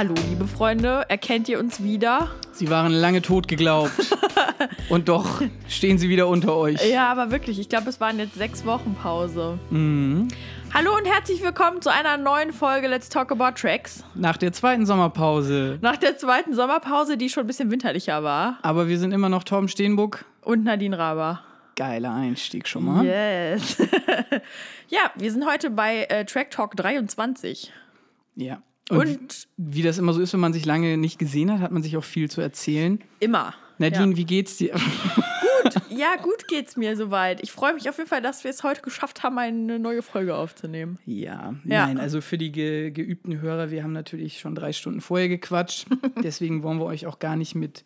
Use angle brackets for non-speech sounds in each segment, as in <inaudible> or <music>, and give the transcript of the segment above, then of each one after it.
Hallo, liebe Freunde, erkennt ihr uns wieder? Sie waren lange tot geglaubt. <laughs> Und doch stehen sie wieder unter euch. Ja, aber wirklich, ich glaube, es waren jetzt sechs Wochen Pause. Mhm. Hallo und herzlich willkommen zu einer neuen Folge Let's Talk About Tracks. Nach der zweiten Sommerpause. Nach der zweiten Sommerpause, die schon ein bisschen winterlicher war. Aber wir sind immer noch Torben Steenbuck. Und Nadine Raber. Geiler Einstieg schon mal. Yes. <laughs> ja, wir sind heute bei äh, Track Talk 23. Ja. Und, und, wie das immer so ist, wenn man sich lange nicht gesehen hat, hat man sich auch viel zu erzählen. Immer. Nadine, ja. wie geht's dir? gut, <laughs> ja, gut geht's mir soweit. Ich freue mich auf jeden Fall, dass wir es heute geschafft haben, eine neue Folge aufzunehmen. Ja, ja. nein, also für die ge geübten Hörer, wir haben natürlich schon drei Stunden vorher gequatscht. <laughs> Deswegen wollen wir euch auch gar nicht mit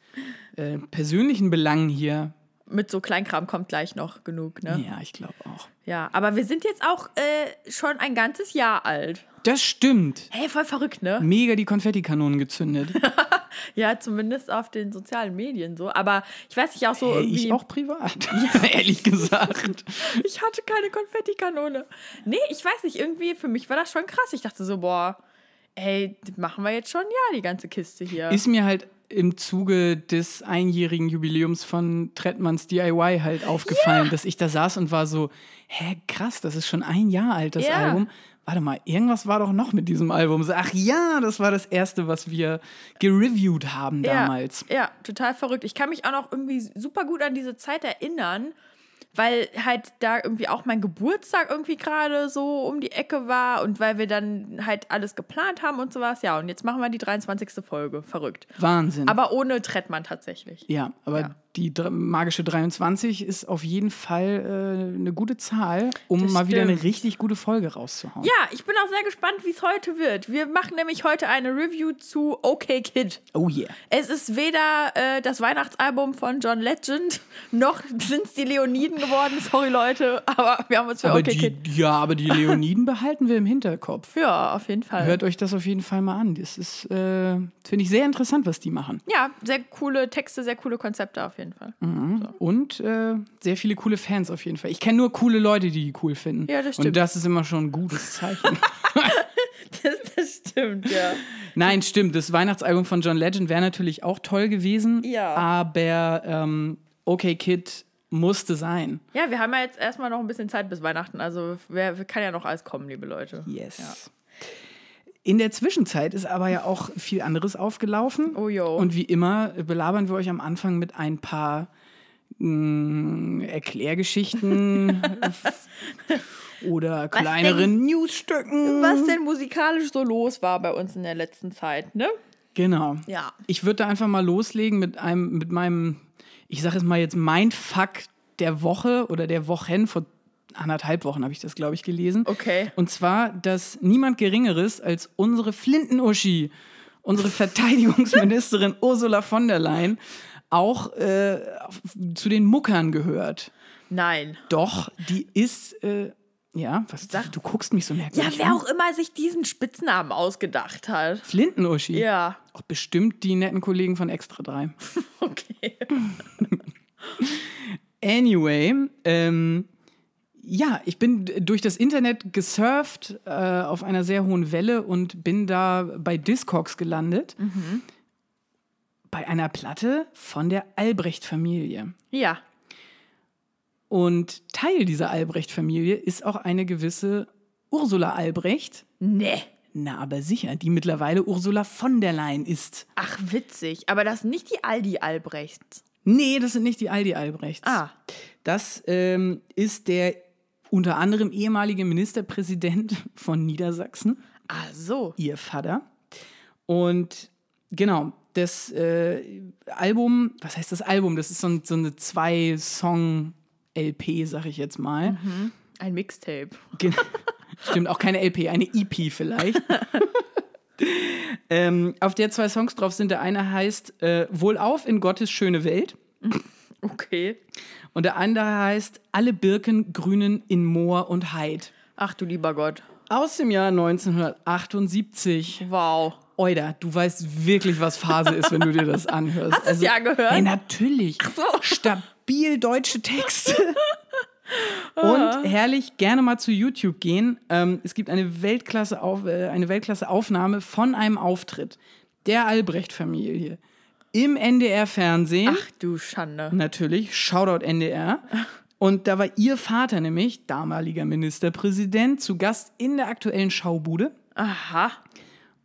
äh, persönlichen Belangen hier mit so Kleinkram kommt gleich noch genug, ne? Ja, ich glaube auch. Ja, aber wir sind jetzt auch äh, schon ein ganzes Jahr alt. Das stimmt. Hey, voll verrückt, ne? Mega die Konfettikanonen gezündet. <laughs> ja, zumindest auf den sozialen Medien so. Aber ich weiß nicht auch so. Hey, ich auch privat. <laughs> Ja, <laughs> ehrlich gesagt. ich hatte keine Konfettikanone. Nee, ich weiß nicht, irgendwie, für mich war das schon krass. Ich dachte so, boah, ey, machen wir jetzt schon, ja, die ganze Kiste hier. Ist mir halt im Zuge des einjährigen Jubiläums von Trettmanns DIY halt aufgefallen, ja. dass ich da saß und war so, hä, krass, das ist schon ein Jahr alt, das ja. Album. Warte mal, irgendwas war doch noch mit diesem Album. So, ach ja, das war das erste, was wir gereviewt haben damals. Ja, ja, total verrückt. Ich kann mich auch noch irgendwie super gut an diese Zeit erinnern weil halt da irgendwie auch mein Geburtstag irgendwie gerade so um die Ecke war und weil wir dann halt alles geplant haben und sowas. Ja, und jetzt machen wir die 23. Folge. Verrückt. Wahnsinn. Aber ohne Trettmann tatsächlich. Ja, aber ja die magische 23 ist auf jeden Fall äh, eine gute Zahl, um das mal stimmt. wieder eine richtig gute Folge rauszuhauen. Ja, ich bin auch sehr gespannt, wie es heute wird. Wir machen nämlich heute eine Review zu OK Kid. Oh yeah. Es ist weder äh, das Weihnachtsalbum von John Legend, noch sind es die Leoniden geworden. Sorry, Leute, aber wir haben uns für aber OK die, Kid. Ja, aber die Leoniden behalten wir im Hinterkopf. Ja, auf jeden Fall. Hört euch das auf jeden Fall mal an. Das ist, äh, finde ich, sehr interessant, was die machen. Ja, sehr coole Texte, sehr coole Konzepte auf jeden Fall jeden Fall. Mhm. So. Und äh, sehr viele coole Fans auf jeden Fall. Ich kenne nur coole Leute, die die cool finden. Ja, das stimmt. Und das ist immer schon ein gutes Zeichen. <laughs> das, das, stimmt, ja. Nein, stimmt. Das Weihnachtsalbum von John Legend wäre natürlich auch toll gewesen. Ja. Aber ähm, Okay Kid musste sein. Ja, wir haben ja jetzt erstmal noch ein bisschen Zeit bis Weihnachten. Also wer, kann ja noch alles kommen, liebe Leute. Yes. Ja. In der Zwischenzeit ist aber ja auch viel anderes aufgelaufen. Oh jo. Und wie immer belabern wir euch am Anfang mit ein paar mh, mm, Erklärgeschichten <laughs> oder kleineren Newsstücken. Was denn musikalisch so los war bei uns in der letzten Zeit, ne? Genau. Ja. Ich würde da einfach mal loslegen mit einem, mit meinem, ich sage es mal jetzt, Mindfuck der Woche oder der Wochen vor anderthalb Wochen habe ich das, glaube ich, gelesen. Okay. Und zwar, dass niemand Geringeres als unsere Flinten-Uschi, unsere Verteidigungsministerin <laughs> Ursula von der Leyen, auch äh, zu den Muckern gehört. Nein. Doch, die ist. Äh, ja, was Sag, du guckst mich so merkwürdig. Ja, wer auch immer sich diesen Spitznamen ausgedacht hat. Flinten-Uschi? Ja. Auch bestimmt die netten Kollegen von Extra 3. <laughs> okay. <laughs> anyway, ähm, ja, ich bin durch das Internet gesurft äh, auf einer sehr hohen Welle und bin da bei Discogs gelandet. Mhm. Bei einer Platte von der Albrecht-Familie. Ja. Und Teil dieser Albrecht-Familie ist auch eine gewisse Ursula Albrecht. Nee. Na, aber sicher, die mittlerweile Ursula von der Leyen ist. Ach, witzig. Aber das sind nicht die Aldi Albrechts. Nee, das sind nicht die Aldi Albrechts. Ah. Das ähm, ist der unter anderem ehemalige Ministerpräsident von Niedersachsen. Ach so. Ihr Vater. Und genau, das äh, Album, was heißt das Album? Das ist so, so eine Zwei-Song-LP, sag ich jetzt mal. Mhm. Ein Mixtape. Genau. <laughs> Stimmt, auch keine LP, eine EP vielleicht. <laughs> ähm, auf der zwei Songs drauf sind. Der eine heißt äh, Wohlauf in Gottes schöne Welt. Okay. Und der andere heißt Alle Birken grünen in Moor und Heid. Ach du lieber Gott. Aus dem Jahr 1978. Wow. Oida, du weißt wirklich, was Phase ist, wenn du dir das anhörst. Hast du also, es ja gehört? Hey, natürlich. Ach so. Stabil deutsche Texte. <laughs> Und herrlich, gerne mal zu YouTube gehen. Ähm, es gibt eine Weltklasse, auf, äh, eine Weltklasse Aufnahme von einem Auftritt. der Albrecht-Familie im NDR-Fernsehen. Ach du Schande. Natürlich, Shoutout NDR. Und da war ihr Vater nämlich, damaliger Ministerpräsident, zu Gast in der aktuellen Schaubude. Aha.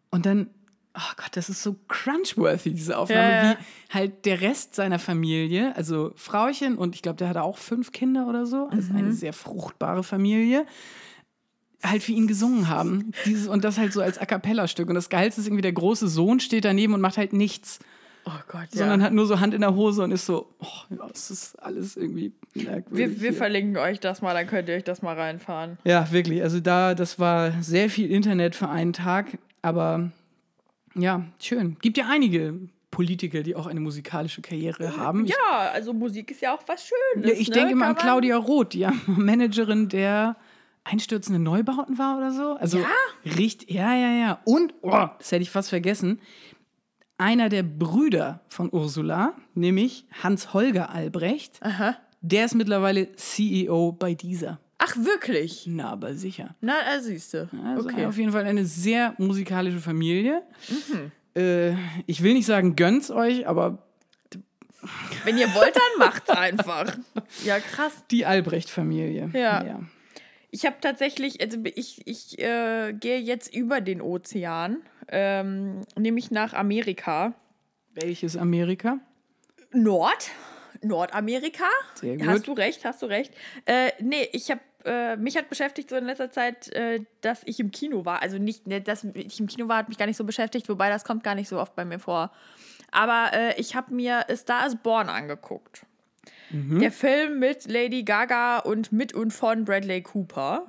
Und dann, oh Gott, das ist so crunchworthy, diese Aufnahme, Ja, ja. wie halt der Rest seiner Familie, also Frauchen und ich glaube, der hatte auch fünf Kinder oder so, also Mhm. eine sehr fruchtbare Familie, halt für ihn gesungen haben. Dieses, und das halt so als A Cappella-Stück. Und das Geilste ist irgendwie, der große Sohn steht daneben und macht halt nichts, Oh Gott, sondern ja. hat nur so Hand in der Hose und ist so, oh, ja, es ist alles irgendwie merkwürdig. Wir, wir verlinken euch das mal, dann könnt ihr euch das mal reinfahren. Ja, wirklich. Also da, das war sehr viel Internet für einen Tag, aber ja, schön. Gibt ja einige Politiker, die auch eine musikalische Karriere haben. Ich, Ja, also Musik ist ja auch was Schönes. ja, ich ne? denke immer an Kann Claudia Roth, die ja <laughs> Managerin der einstürzenden Neubauten war oder so. Also Ja? Richtig, ja, ja, ja. Und, oh, das hätte ich fast vergessen, einer der Brüder von Ursula, nämlich Hans-Holger Albrecht, der ist mittlerweile CEO bei dieser. Ach, wirklich? Na, aber sicher. Na, äh, siehste. Also okay. auf jeden Fall eine sehr musikalische Familie. Äh, ich will nicht sagen, gönnt's euch, aber Wenn ihr wollt, dann macht's einfach. Ja, krass. die Albrecht-Familie. Ja. Ich habe tatsächlich, also ich, ich äh, gehe jetzt über den Ozean, ähm, nämlich nach Amerika. Welches Amerika? Nord? Nordamerika? Sehr gut. Hast du recht, hast du recht. Äh, nee, ich habe, äh, mich hat beschäftigt so in letzter Zeit, äh, dass ich im Kino war. Also nicht, ne, dass ich im Kino war, hat mich gar nicht so beschäftigt, wobei das kommt gar nicht so oft bei mir vor. Aber äh, ich habe mir A Star is Born angeguckt. Der Film mit Lady Gaga und mit und von Bradley Cooper.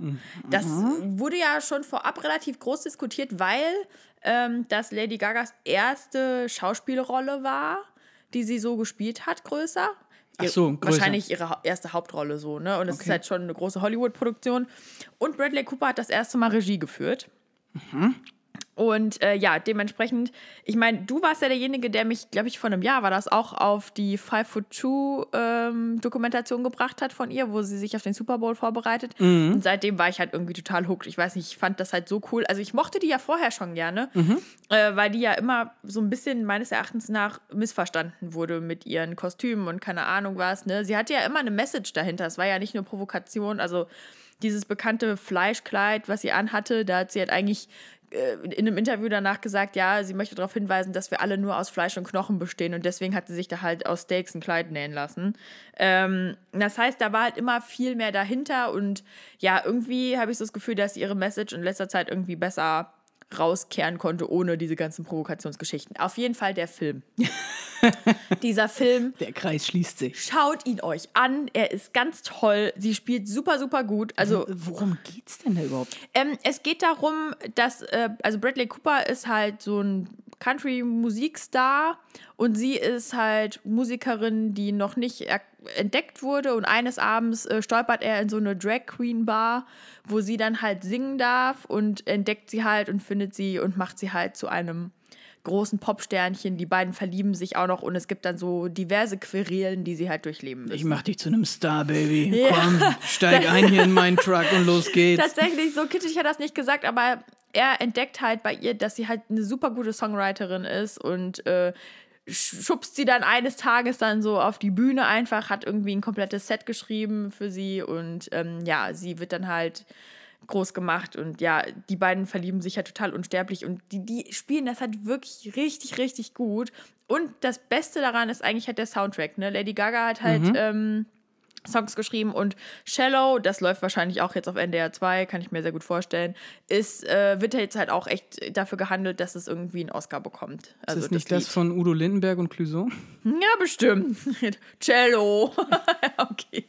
Das wurde ja schon vorab relativ groß diskutiert, weil ähm, das Lady Gagas erste Schauspielrolle war, die sie so gespielt hat, größer. Ach so, größer. Wahrscheinlich ihre erste Hauptrolle so, ne? Und es ist Okay. halt schon eine große Hollywood-Produktion. Und Bradley Cooper hat das erste Mal Regie geführt. Mhm. Und äh, ja, dementsprechend, ich meine, du warst ja derjenige, der mich, glaube ich, vor einem Jahr war das auch auf die Five Foot Two ähm, Dokumentation gebracht hat von ihr, wo sie sich auf den Super Bowl vorbereitet. Mhm. Und seitdem war ich halt irgendwie total hooked. Ich weiß nicht, ich fand das halt so cool. Also ich mochte die ja vorher schon gerne, Mhm. äh, weil die ja immer so ein bisschen meines Erachtens nach missverstanden wurde mit ihren Kostümen und keine Ahnung was. Ne? Sie hatte ja immer eine Message dahinter. Es war ja nicht nur Provokation. Also dieses bekannte Fleischkleid, was sie anhatte, da hat sie halt eigentlich in einem Interview danach gesagt, ja, sie möchte darauf hinweisen, dass wir alle nur aus Fleisch und Knochen bestehen und deswegen hat sie sich da halt aus Steaks ein Kleid nähen lassen. Ähm, das heißt, da war halt immer viel mehr dahinter und ja, irgendwie habe ich so das Gefühl, dass ihre Message in letzter Zeit irgendwie besser rauskehren konnte, ohne diese ganzen Provokationsgeschichten. Auf jeden Fall der Film. <laughs> Dieser Film Der Kreis schließt sich. Schaut ihn euch an. Er ist ganz toll. Sie spielt super, super gut. Also, Worum geht's denn da überhaupt? ähm, es geht darum, dass, äh, also Bradley Cooper ist halt so ein Country-Musikstar und sie ist halt Musikerin, die noch nicht entdeckt wurde. Und eines Abends äh, stolpert er in so eine Drag Queen Bar, wo sie dann halt singen darf und entdeckt sie halt und findet sie und macht sie halt zu einem großen Popsternchen. Die beiden verlieben sich auch noch und es gibt dann so diverse Querelen, die sie halt durchleben müssen. Ich mach dich zu einem Star, Baby. Ja. Komm, steig ein hier in meinen Truck und los <laughs> geht's. Tatsächlich, so kitschig hat er das nicht gesagt, aber er entdeckt halt bei ihr, dass sie halt eine super gute Songwriterin ist und äh, sch- schubst sie dann eines Tages dann so auf die Bühne einfach, hat irgendwie ein komplettes Set geschrieben für sie und ähm, ja, sie wird dann halt groß gemacht und ja, die beiden verlieben sich ja total unsterblich und die, die spielen das halt wirklich richtig, richtig gut. Und das Beste daran ist eigentlich halt der Soundtrack. Ne? Lady Gaga hat halt ähm, Songs geschrieben und Shallow, das läuft wahrscheinlich auch jetzt auf NDR 2, kann ich mir sehr gut vorstellen, ist, äh, wird jetzt halt auch echt dafür gehandelt, dass es irgendwie einen Oscar bekommt. Also ist das nicht das Lied. von Udo Lindenberg und Clouseau? Ja, bestimmt. <laughs> Cello. <laughs> okay.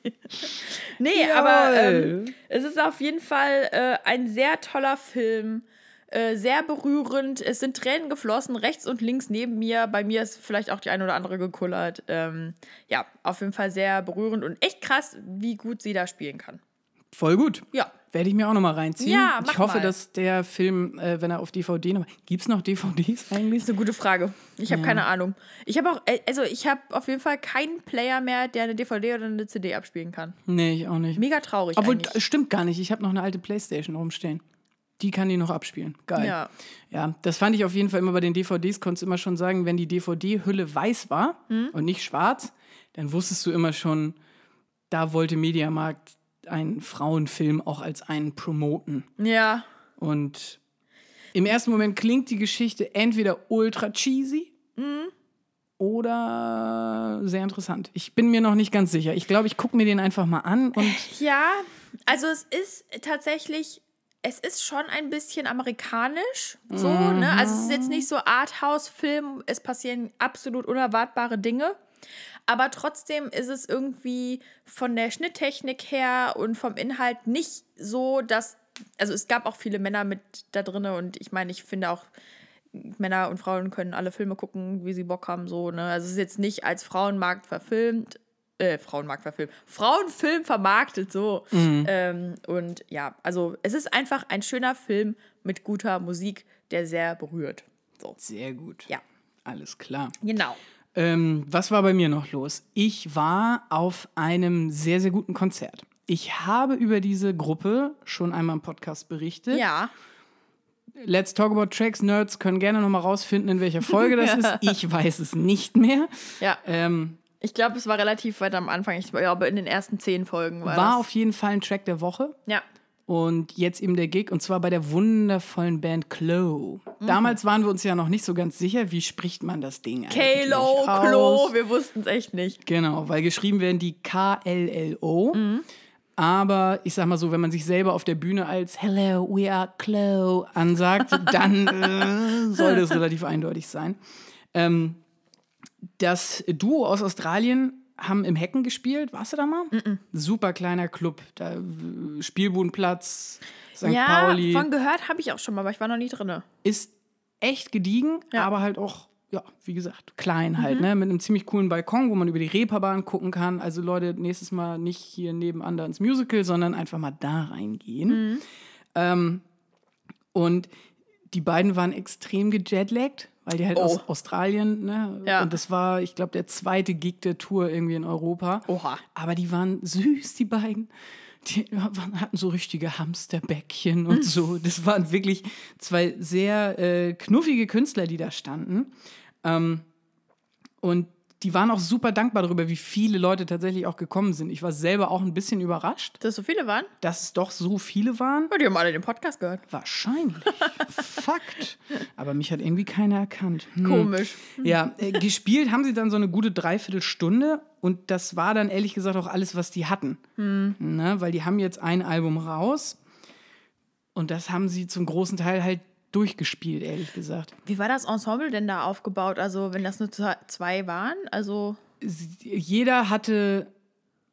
Nee, Jawohl. aber ähm, es ist auf jeden Fall äh, ein sehr toller Film. Äh, sehr berührend. Es sind Tränen geflossen, rechts und links neben mir. Bei mir ist vielleicht auch die eine oder andere gekullert. Ähm, ja, auf jeden Fall sehr berührend und echt krass, wie gut sie da spielen kann. Voll gut. Ja. Werde ich mir auch nochmal reinziehen. Ja, mach ich hoffe, mal. dass der Film, äh, wenn er auf DVD noch. Gibt es noch DVDs eigentlich? Das ist eine gute Frage. Ich habe keine Ahnung. Ich habe auch, äh, also ich habe auf jeden Fall keinen Player mehr, der eine DVD oder eine CD abspielen kann. Nee, ich auch nicht. Mega traurig. Obwohl, eigentlich. das stimmt gar nicht. Ich habe noch eine alte Playstation rumstehen. Die kann die noch abspielen. Geil. Ja. Ja, das fand ich auf jeden Fall immer bei den DVDs, konntest du immer schon sagen, wenn die DVD-Hülle weiß war Mhm. und nicht schwarz, dann wusstest du immer schon, da wollte Mediamarkt einen Frauenfilm auch als einen promoten. Ja. Und im ersten Moment klingt die Geschichte entweder ultra cheesy Mhm. oder sehr interessant. Ich bin mir noch nicht ganz sicher. Ich glaube, ich gucke mir den einfach mal an und Ja, also es ist tatsächlich, es ist schon ein bisschen amerikanisch, so, ne? Also es ist jetzt nicht so Arthouse-Film, es passieren absolut unerwartbare Dinge. Aber trotzdem ist es irgendwie von der Schnitttechnik her und vom Inhalt nicht so, dass. Also es gab auch viele Männer mit da drin und ich meine, ich finde auch, Männer und Frauen können alle Filme gucken, wie sie Bock haben, so, ne? Also es ist jetzt nicht als Frauenmarkt verfilmt, äh, Frauenmarkt verfilmt, Frauenfilm vermarktet, so. Ähm, und ja, also es ist einfach ein schöner Film mit guter Musik, der sehr berührt. So. sehr gut. Ja. Alles klar. Genau. Ähm, was war bei mir noch los? Ich war auf einem sehr, sehr guten Konzert. Ich habe über diese Gruppe schon einmal im Podcast berichtet. Ja. Let's Talk About Tracks. Nerds können gerne noch mal rausfinden, in welcher Folge das <laughs> ist. Ich weiß es nicht mehr. Ja. Ähm, Ich glaube, es war relativ weit am Anfang. Ich glaube, in den ersten zehn Folgen war, war das. auf jeden Fall ein Track der Woche. Ja. Und jetzt eben der Gig, und zwar bei der wundervollen Band Klo. Damals waren wir uns ja noch nicht so ganz sicher, wie spricht man das Ding eigentlich? Klo, wir wussten es echt nicht. Genau, weil geschrieben werden die K-L-L-O. Aber ich sag mal so, wenn man sich selber auf der Bühne als Hello, we are Klo ansagt, dann <laughs> äh, soll das relativ eindeutig sein. Ähm, das Duo aus Australien haben im Hecken gespielt. Warst du da mal? Super kleiner Club. Da, äh, Spielbudenplatz, St. ja, Pauli. von gehört habe ich auch schon mal, aber ich war noch nie drin. Ist echt gediegen, Ja. aber halt auch, ja, wie gesagt, klein halt, ne? Mit einem ziemlich coolen Balkon, wo man über die Reeperbahn gucken kann. Also Leute, nächstes Mal nicht hier nebenan da ins Musical, sondern einfach mal da reingehen. Ähm, und die beiden waren extrem gejetlaggt, weil die halt Oh. aus Australien, ne? Ja. Und das war, ich glaube, der zweite Gig der Tour irgendwie in Europa. Oha. Aber die waren süß, die beiden. Die hatten so richtige Hamsterbäckchen und so. Das waren wirklich zwei sehr äh, knuffige Künstler, die da standen. Ähm, und die waren auch super dankbar darüber, wie viele Leute tatsächlich auch gekommen sind. Ich war selber auch ein bisschen überrascht, Dass so viele waren? dass es doch so viele waren. Ja, die haben alle den Podcast gehört. Wahrscheinlich. <laughs> Fakt. Aber mich hat irgendwie keiner erkannt. Hm. Komisch. Ja, äh, gespielt haben sie dann so eine gute Dreiviertelstunde und das war dann ehrlich gesagt auch alles, was die hatten. Ne, weil die haben jetzt ein Album raus und das haben sie zum großen Teil halt durchgespielt, ehrlich gesagt. Wie war das Ensemble denn da aufgebaut? Also, wenn das nur zwei waren? Also, Jeder hatte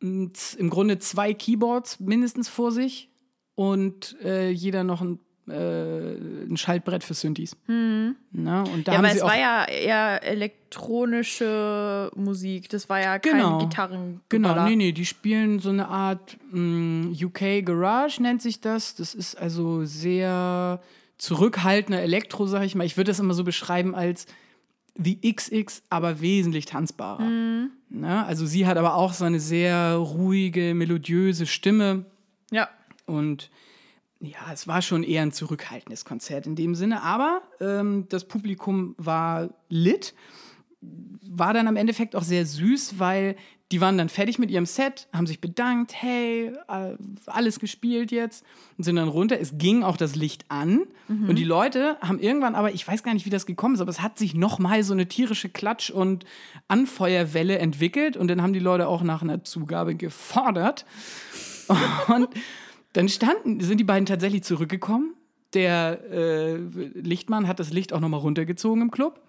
im Grunde zwei Keyboards mindestens vor sich und äh, jeder noch ein, äh, ein Schaltbrett für Synthes. Na, und da ja, haben weil sie es war ja eher elektronische Musik. Das war ja kein Genau. Gitarren. Genau, nee, nee, die spielen so eine Art mh, UK Garage, nennt sich das. Das ist also sehr zurückhaltender Elektro, sag ich mal. Ich würde das immer so beschreiben als wie XX, aber wesentlich tanzbarer. Ne? Also sie hat aber auch so eine sehr ruhige, melodiöse Stimme. Ja. Und ja, es war schon eher ein zurückhaltendes Konzert in dem Sinne, aber ähm, das Publikum war lit. War dann am Endeffekt auch sehr süß, weil die waren dann fertig mit ihrem Set, haben sich bedankt, hey, äh, alles gespielt jetzt und sind dann runter. Es ging auch das Licht an und die Leute haben irgendwann aber, ich weiß gar nicht, wie das gekommen ist, aber es hat sich nochmal so eine tierische Klatsch- und Anfeuerwelle entwickelt und dann haben die Leute auch nach einer Zugabe gefordert. <laughs> Und dann standen, sind die beiden tatsächlich zurückgekommen. Der äh, Lichtmann hat das Licht auch nochmal runtergezogen im Club.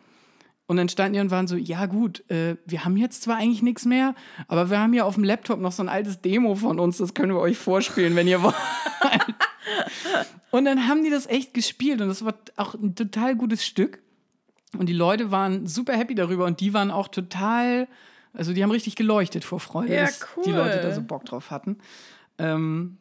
Und dann standen die und waren so, ja gut, äh, wir haben jetzt zwar eigentlich nichts mehr, aber wir haben ja auf dem Laptop noch so ein altes Demo von uns, das können wir euch vorspielen, wenn ihr <laughs> wollt. und dann haben die das echt gespielt und das war auch ein total gutes Stück. Und die Leute waren super happy darüber und die waren auch total, also die haben richtig geleuchtet vor Freude, Ja, dass die. Leute da so Bock drauf hatten. Ähm,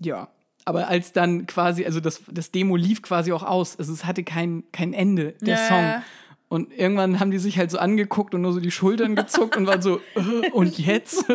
ja, aber als dann quasi, also das, das Demo lief quasi auch aus, also es hatte kein, kein Ende, der Ja. Song. Und irgendwann haben die sich halt so angeguckt und nur so die Schultern gezuckt und waren so, <laughs> äh, und jetzt? <laughs>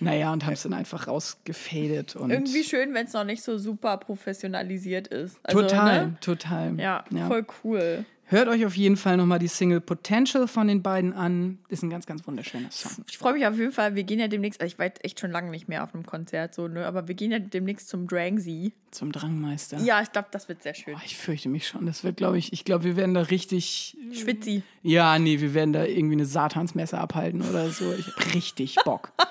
Naja, und haben es dann einfach rausgefadet. Und Irgendwie schön, wenn es noch nicht so super professionalisiert ist. Also, total, Ne? total. Ja, voll cool. Hört euch auf jeden Fall nochmal die Single Potential von den beiden an. Ist ein ganz, ganz wunderschöner Song. Ich freue mich auf jeden Fall. Wir gehen ja demnächst, also ich war echt schon lange nicht mehr auf einem Konzert, so, ne? aber wir gehen ja demnächst zum Drangsy. Zum Drangmeister. Ja, ich glaube, das wird sehr schön. Boah, ich fürchte mich schon. Das wird, glaube ich, ich glaube, wir werden da richtig. Schwitzi. Ja, nee, wir werden da irgendwie eine Satansmesse abhalten oder so. Ich hab richtig Bock. <laughs>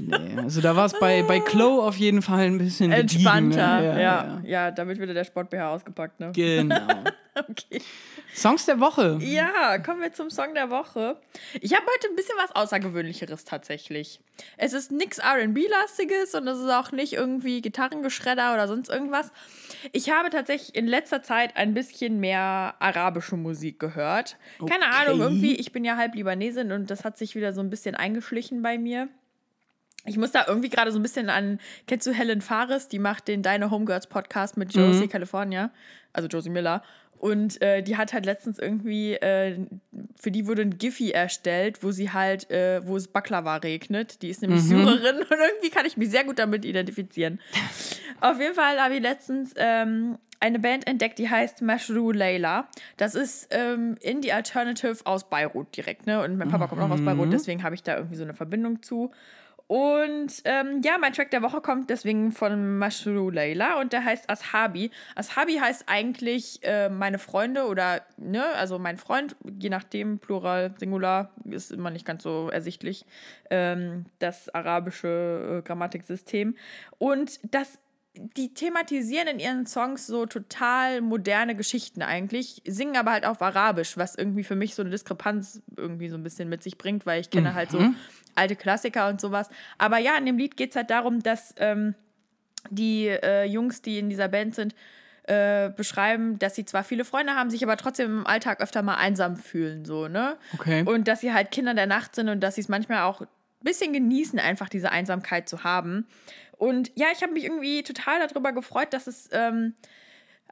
nee, also da war es bei, bei Chloe auf jeden Fall ein bisschen gediegen, Entspannter. ne? Ja, ja, ja, damit wird der Sport BH ausgepackt, ne? Genau. <laughs> Okay. Songs der Woche. Ja, kommen wir zum Song der Woche. Ich habe heute ein bisschen was Außergewöhnlicheres tatsächlich. Es ist nichts RB-lastiges und es ist auch nicht irgendwie Gitarrengeschredder oder sonst irgendwas. Ich habe tatsächlich in letzter Zeit ein bisschen mehr arabische Musik gehört. Keine Okay. Ahnung, irgendwie, ich bin ja halb Libanesin und das hat sich wieder so ein bisschen eingeschlichen bei mir. Ich muss da irgendwie gerade so ein bisschen an, kennst du Helen Fares? Die macht den Deine Homegirls Podcast mit Josie California, also Josie Miller. Und äh, die hat halt letztens irgendwie, äh, für die wurde ein Giphy erstellt, wo sie halt, äh, wo es Baklava regnet. Die ist nämlich Syrerin <laughs> und irgendwie kann ich mich sehr gut damit identifizieren. <laughs> Auf jeden Fall habe ich letztens ähm, eine Band entdeckt, die heißt Mashru Layla. Das ist ähm, Indie Alternative aus Beirut direkt, ne? Und mein Papa kommt auch aus Beirut, deswegen habe ich da irgendwie so eine Verbindung zu. Und ähm, ja, mein Track der Woche kommt deswegen von Mashru Layla und der heißt Ashabi. Ashabi heißt eigentlich äh, meine Freunde oder, ne, also mein Freund, je nachdem, Plural, Singular, ist immer nicht ganz so ersichtlich, ähm, das arabische äh, Grammatiksystem. Und das die thematisieren in ihren Songs so total moderne Geschichten eigentlich, singen aber halt auf Arabisch, was irgendwie für mich so eine Diskrepanz irgendwie so ein bisschen mit sich bringt, weil ich kenne halt so alte Klassiker und sowas. Aber ja, in dem Lied geht es halt darum, dass ähm, die äh, Jungs, die in dieser Band sind, äh, beschreiben, dass sie zwar viele Freunde haben, sich aber trotzdem im Alltag öfter mal einsam fühlen, so, ne? Okay. Und dass sie halt Kinder der Nacht sind und dass sie es manchmal auch ein bisschen genießen, einfach diese Einsamkeit zu haben. Und ja, ich habe mich irgendwie total darüber gefreut, dass es ähm,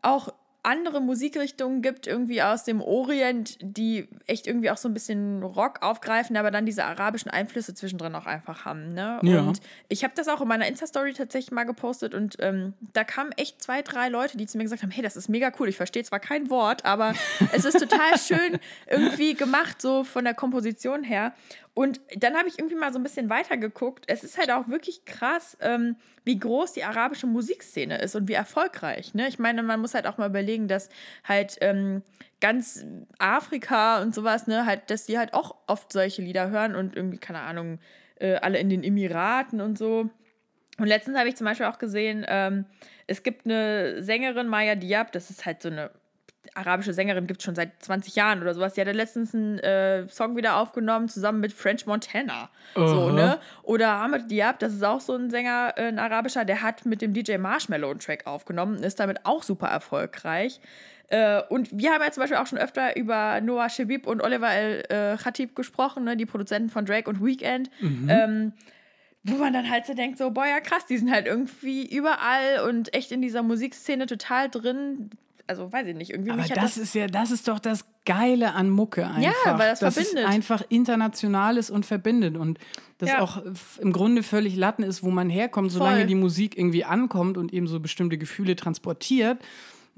auch andere Musikrichtungen gibt, irgendwie aus dem Orient, die echt irgendwie auch so ein bisschen Rock aufgreifen, aber dann diese arabischen Einflüsse zwischendrin auch einfach haben. Ne? Ja. Und ich habe das auch in meiner Insta-Story tatsächlich mal gepostet und ähm, da kamen echt zwei, drei Leute, die zu mir gesagt haben, hey, das ist mega cool, ich verstehe zwar kein Wort, aber <laughs> es ist total schön irgendwie gemacht, so von der Komposition her. Und dann habe ich irgendwie mal so ein bisschen weitergeguckt. Es ist halt auch wirklich krass, ähm, wie groß die arabische Musikszene ist und wie erfolgreich. Ne? Ich meine, man muss halt auch mal überlegen, dass halt ähm, ganz Afrika und sowas, ne, halt, dass die halt auch oft solche Lieder hören und irgendwie, keine Ahnung, äh, alle in den Emiraten und so. Und letztens habe ich zum Beispiel auch gesehen, ähm, es gibt eine Sängerin, Maya Diab, das ist halt so eine arabische Sängerin, gibt es schon seit 20 Jahren oder sowas. Die hatte letztens einen äh, Song wieder aufgenommen, zusammen mit French Montana. So, Aha. ne? Oder Ahmed Diab, das ist auch so ein Sänger, äh, ein arabischer, der hat mit dem DJ Marshmallow einen Track aufgenommen, ist damit auch super erfolgreich. Äh, und wir haben ja zum Beispiel auch schon öfter über Noah Shabib und Oliver El äh, Khatib gesprochen, ne? die Produzenten von Drake und Weekend. Ähm, wo man dann halt so denkt, so, boah, ja krass, die sind halt irgendwie überall und echt in dieser Musikszene total drin. Also weiß ich nicht, irgendwie Aber mich hat das ist ja, das ist doch das Geile an Mucke einfach. weil das dass verbindet. es einfach international ist und verbindet und das Ja. auch im Grunde völlig Latten ist, wo man herkommt, solange Voll. die Musik irgendwie ankommt und eben so bestimmte Gefühle transportiert,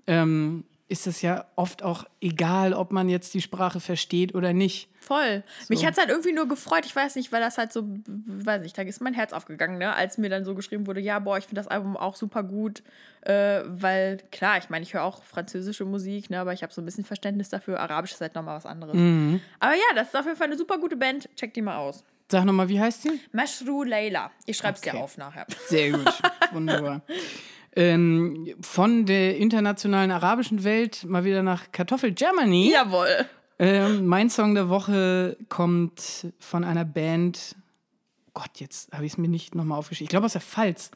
ähm, ist es ja oft auch egal, ob man jetzt die Sprache versteht oder nicht. Voll. Mich hat es halt irgendwie nur gefreut. Ich weiß nicht, weil das halt so, weiß nicht, da ist mein Herz aufgegangen, ne? als mir dann so geschrieben wurde, ja, boah, ich finde das Album auch super gut. Äh, weil, klar, ich meine, ich höre auch französische Musik, ne? aber ich habe so ein bisschen Verständnis dafür. Arabisch ist halt nochmal was anderes. Aber ja, das ist auf jeden Fall eine super gute Band. Check die mal aus. Sag nochmal, wie heißt sie? Mashru Layla. Ich schreib's Okay. dir auf nachher. Sehr gut, <laughs> wunderbar. Ähm, von der internationalen arabischen Welt mal wieder nach Kartoffel Germany. Jawohl. Ähm, mein Song der Woche kommt von einer Band. Gott, jetzt habe ich es mir nicht nochmal aufgeschrieben. Ich glaube aus der Pfalz.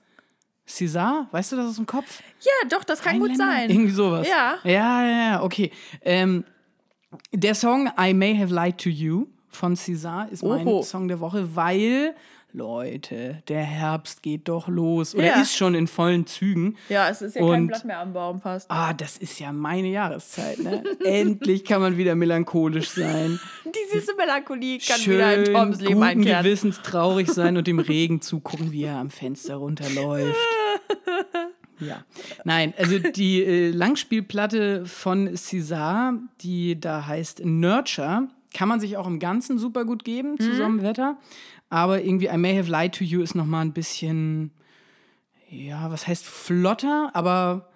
César, weißt du das aus dem Kopf? Ja, doch, das kann gut sein. Irgendwie sowas. Ja. Ja, ja, ja, okay. Ähm, der Song I May Have Lied to You von César ist mein Oho. Song der Woche, weil Leute, der Herbst geht doch los. Oder Ja. ist schon in vollen Zügen. Ja, es ist ja kein Und- Blatt mehr am Baum fast. Ah, das ist ja meine Jahreszeit, ne? <laughs> Endlich kann man wieder melancholisch sein. <laughs> Die süße Melancholie kann Schön, wieder in Toms Leben einkehren. Gewissens <laughs> traurig sein und dem Regen zugucken, wie er am Fenster runterläuft. Ja. Nein, also die äh, Langspielplatte von César, die da heißt Nurture, kann man sich auch im Ganzen super gut geben, zu so einem Wetter. Aber irgendwie I May Have Lied to You ist noch mal ein bisschen, ja, was heißt flotter, aber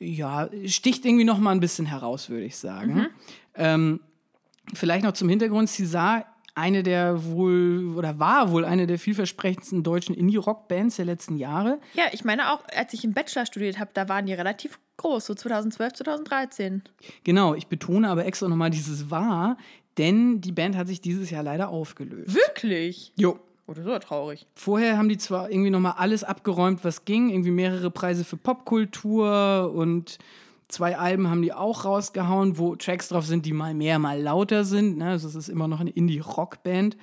ja, sticht irgendwie noch mal ein bisschen heraus, würde ich sagen. Ähm, vielleicht noch zum Hintergrund, César, eine der wohl, oder war wohl eine der vielversprechendsten deutschen Indie-Rock-Bands der letzten Jahre. Ja, ich meine auch, als ich im Bachelor studiert habe, da waren die relativ groß, so 2012, 2013. Genau, ich betone aber extra nochmal dieses war, denn die Band hat sich dieses Jahr leider aufgelöst. Wirklich? Jo. Oder so traurig. Vorher haben die zwar irgendwie nochmal alles abgeräumt, was ging, irgendwie mehrere Preise für Popkultur und zwei Alben haben die auch rausgehauen, wo Tracks drauf sind, die mal mehr, mal lauter sind. Ne? Also es ist immer noch eine Indie-Rock-Band.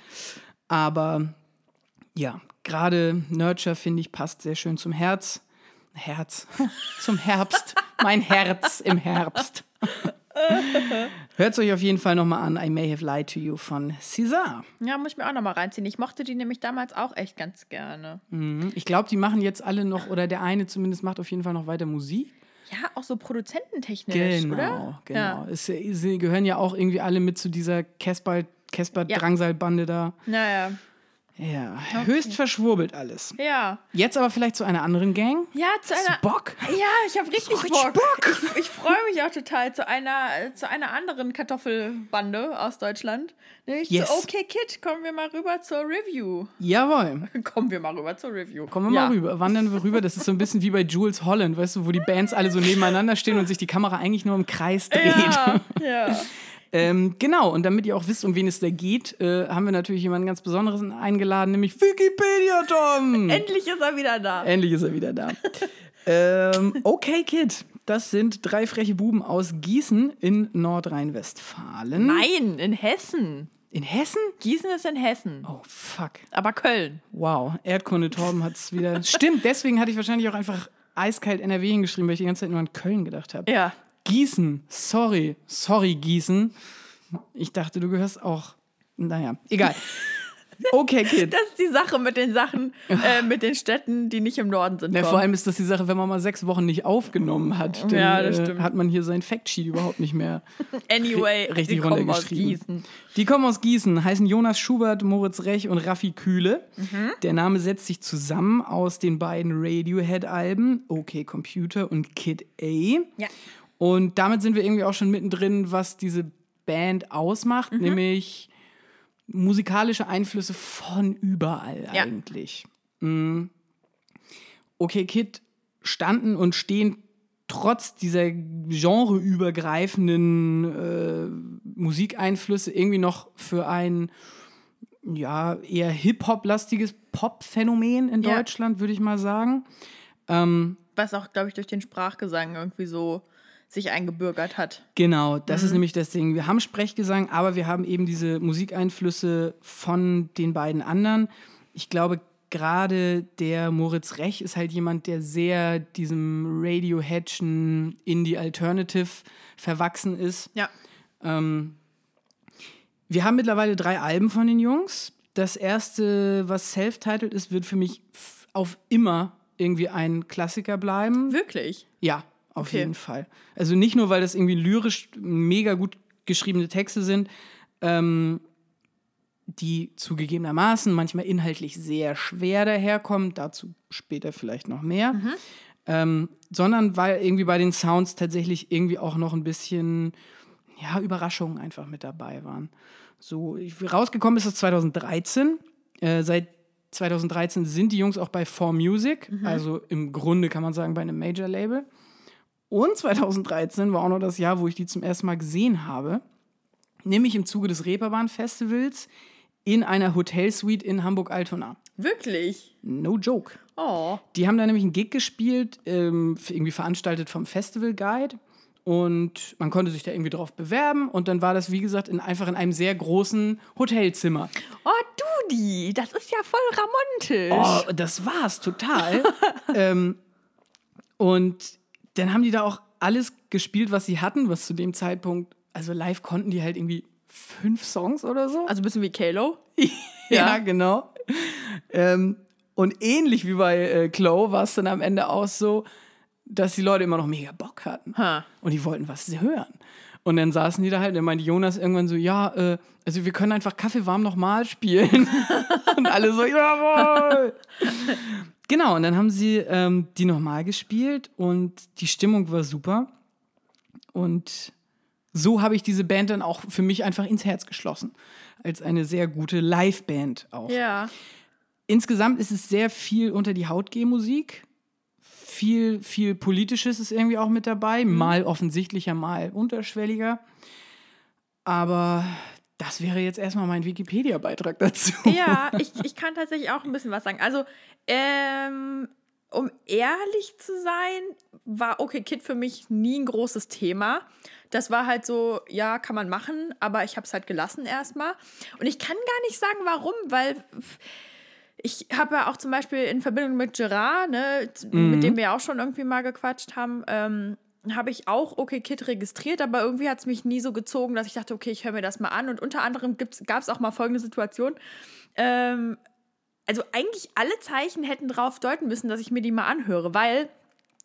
Aber ja, gerade Nurture, finde ich, passt sehr schön zum Herz. Herz. <laughs> zum Herbst. Mein Herz im Herbst. <laughs> Hört es euch auf jeden Fall nochmal an. I May Have Lied to You von César. Ja, muss ich mir auch nochmal reinziehen. Ich mochte die nämlich damals auch echt ganz gerne. Mhm. Ich glaube, die machen jetzt alle noch, oder der eine zumindest macht auf jeden Fall noch weiter Musik. Ja, auch so produzententechnisch, Genau, oder? genau. Ja. Es, sie gehören ja auch irgendwie alle mit zu dieser Casper, Casper Ja. Da. Naja. Ja, höchst verschwurbelt alles. Ja. Jetzt aber vielleicht zu einer anderen Gang. Ja, zu Hast du einer. Bock? Ja, ich habe richtig richtig Bock. Bock. Ich, ich freue mich auch total zu einer, zu einer anderen Kartoffelbande aus Deutschland. Nämlich Yes. zu OK Kid. Kommen wir mal rüber zur Review. Jawohl. <laughs> Kommen wir mal rüber zur Review. Kommen wir ja. mal rüber. Wandern wir rüber. Das ist so ein bisschen wie bei Jules Holland, weißt du, wo die Bands alle so nebeneinander stehen und sich die Kamera eigentlich nur im Kreis dreht. Ja, ja. <laughs> Ähm, genau, und damit ihr auch wisst, um wen es da geht, äh, haben wir natürlich jemanden ganz Besonderes eingeladen, nämlich Wikipedia Tom. <laughs> Endlich ist er wieder da. Endlich ist er wieder da. ähm, okay, Kid. Das sind drei freche Buben aus Gießen in Nordrhein-Westfalen. Nein, in Hessen. In Hessen? Gießen ist in Hessen. Oh, fuck. Aber Köln. Wow. Erdkunde Torben hat es wieder. <laughs> Stimmt, deswegen hatte ich wahrscheinlich auch einfach eiskalt NRW hingeschrieben, weil ich die ganze Zeit nur an Köln gedacht habe. Ja. Gießen. Sorry. Sorry, Gießen. Ich dachte, du gehörst auch. Naja, egal. <laughs> Okay, Kid. Das ist die Sache mit den Sachen, äh, mit den Städten, die nicht im Norden sind. Ja, vor allem ist das die Sache, wenn man mal sechs Wochen nicht aufgenommen hat, dann Ja, das äh, hat man hier sein Factsheet überhaupt nicht mehr <laughs> anyway, richtig die kommen aus. Gießen. Die kommen aus Gießen, heißen Jonas Schubert, Moritz Rech und Raffi Kühle. Mhm. Der Name setzt sich zusammen aus den beiden Radiohead-Alben, OK Computer und Kid A. Ja. Und damit sind wir irgendwie auch schon mittendrin, was diese Band ausmacht, Mhm. nämlich musikalische Einflüsse von überall Ja. eigentlich. Mm. Okay Kid standen und stehen trotz dieser genreübergreifenden äh, Musikeinflüsse irgendwie noch für ein ja, eher Hip-Hop-lastiges Pop-Phänomen in Ja. Deutschland, würde ich mal sagen. Ähm, Was auch, glaube ich, durch den Sprachgesang irgendwie so sich eingebürgert hat. Genau, das ist nämlich das Ding. Wir haben Sprechgesang, aber wir haben eben diese Musikeinflüsse von den beiden anderen. Ich glaube, gerade der Moritz Rech ist halt jemand, der sehr diesem Radioheadschen Indie-Alternative verwachsen ist. Ja. Ähm, wir haben mittlerweile drei Alben von den Jungs. Das erste, was self-titled ist, wird für mich auf immer irgendwie ein Klassiker bleiben. Wirklich? Ja, auf Okay. jeden Fall. Also nicht nur, weil das irgendwie lyrisch mega gut geschriebene Texte sind, ähm, die zugegebenermaßen manchmal inhaltlich sehr schwer daherkommen, dazu später vielleicht noch mehr, ähm, sondern weil irgendwie bei den Sounds tatsächlich irgendwie auch noch ein bisschen ja, Überraschungen einfach mit dabei waren. So, rausgekommen ist es 2013. Äh, seit 2013 sind die Jungs auch bei 4Music, also im Grunde kann man sagen bei einem Major-Label. Und 2013 war auch noch das Jahr, wo ich die zum ersten Mal gesehen habe, nämlich im Zuge des Reeperbahn-Festivals in einer Hotelsuite in Hamburg-Altona. Wirklich? No joke. Oh. Die haben da nämlich einen Gig gespielt, ähm, irgendwie veranstaltet vom Festival Guide. Und man konnte sich da irgendwie drauf bewerben. Und dann war das, wie gesagt, in, einfach in einem sehr großen Hotelzimmer. Oh, Dudi, das ist ja voll romantisch. Oh, das war's, total. <laughs> ähm, und dann haben die da auch alles gespielt, was sie hatten, was zu dem Zeitpunkt, also live konnten die halt irgendwie fünf Songs oder so. Also ein bisschen wie Kalo. <laughs> ja, ja, genau. Ähm, und ähnlich wie bei äh, Chloe war es dann am Ende auch so, dass die Leute immer noch mega Bock hatten. Ha. Und die wollten was hören. Und dann saßen die da halt, und dann meinte Jonas irgendwann so, ja, äh, also wir können einfach Kaffee warm nochmal spielen. <laughs> und alle so, jawohl. Genau, und dann haben sie ähm, die nochmal gespielt und die Stimmung war super. Und so habe ich diese Band dann auch für mich einfach ins Herz geschlossen. Als eine sehr gute Live-Band auch. Ja. Insgesamt ist es sehr viel unter die Haut Musik viel, viel Politisches ist irgendwie auch mit dabei, mhm. mal offensichtlicher, mal unterschwelliger. Aber das wäre jetzt erstmal mein Wikipedia-Beitrag dazu. Ja, <laughs> ich, ich kann tatsächlich auch ein bisschen was sagen. Also, ähm, um ehrlich zu sein, war Okay Kid für mich nie ein großes Thema. Das war halt so, ja, kann man machen, aber ich habe es halt gelassen erstmal. Und ich kann gar nicht sagen, warum, weil ich habe ja auch zum Beispiel in Verbindung mit Gerard, ne, mhm. mit dem wir auch schon irgendwie mal gequatscht haben, ähm, habe ich auch Okay Kid registriert, aber irgendwie hat es mich nie so gezogen, dass ich dachte, okay, ich höre mir das mal an. Und unter anderem gab es auch mal folgende Situation. Ähm, also eigentlich alle Zeichen hätten darauf deuten müssen, dass ich mir die mal anhöre, weil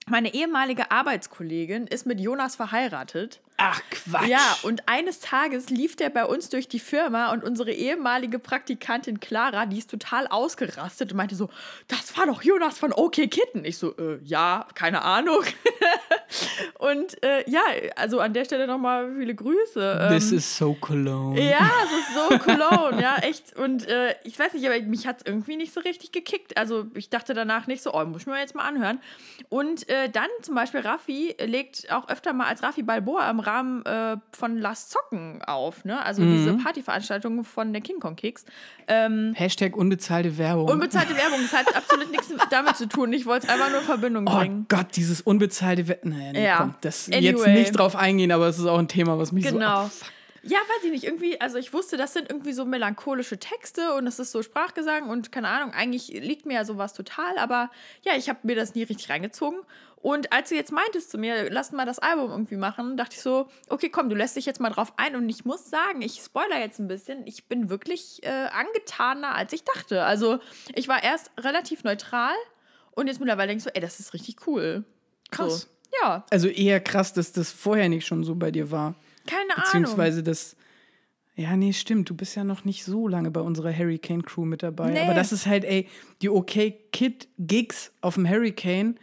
meine ehemalige Arbeitskollegin ist mit Jonas verheiratet. Ach Quatsch. Ja, und eines Tages lief der bei uns durch die Firma und unsere ehemalige Praktikantin Clara, die ist total ausgerastet und meinte so, das war doch Jonas von OK Kitten. Ich so, äh, ja, keine Ahnung. <laughs> und äh, ja, also an der Stelle nochmal viele Grüße. This ähm, is so cologne. Ja, es ist so cologne, ja, echt. Und äh, ich weiß nicht, aber mich hat es irgendwie nicht so richtig gekickt. Also ich dachte danach nicht so, oh, muss ich mir jetzt mal anhören. Und äh, dann zum Beispiel Raffi legt auch öfter mal als Raffi Balboa am Rahmen äh, von Lass Zocken auf, ne? Also mhm. diese Partyveranstaltung von der King Kong Kicks. Ähm, Hashtag unbezahlte Werbung. Unbezahlte Werbung, das hat <laughs> absolut nichts damit zu tun. Ich wollte es einfach nur in Verbindung oh bringen. Oh Gott, dieses unbezahlte Werbung. Naja, nee, ja. Das anyway. jetzt nicht drauf eingehen, aber es ist auch ein Thema, was mich genau. so. Genau. Ja, weiß ich nicht. Irgendwie, also ich wusste, das sind irgendwie so melancholische Texte und es ist so Sprachgesang und keine Ahnung, eigentlich liegt mir ja sowas total, aber ja, ich habe mir das nie richtig reingezogen. Und als du jetzt meintest zu mir, lass mal das Album irgendwie machen, dachte ich so, okay, komm, du lässt dich jetzt mal drauf ein. Und ich muss sagen, ich spoiler jetzt ein bisschen, ich bin wirklich äh, angetaner, als ich dachte. Also ich war erst relativ neutral und jetzt mittlerweile denke ich so, ey, das ist richtig cool. Krass. So, ja. Also eher krass, dass das vorher nicht schon so bei dir war. Keine Ahnung. Beziehungsweise das. Ja, nee, stimmt. Du bist ja noch nicht so lange bei unserer Hurricane Crew mit dabei. Nee. Aber das ist halt, ey, die OK Kid Gigs auf dem Hurricane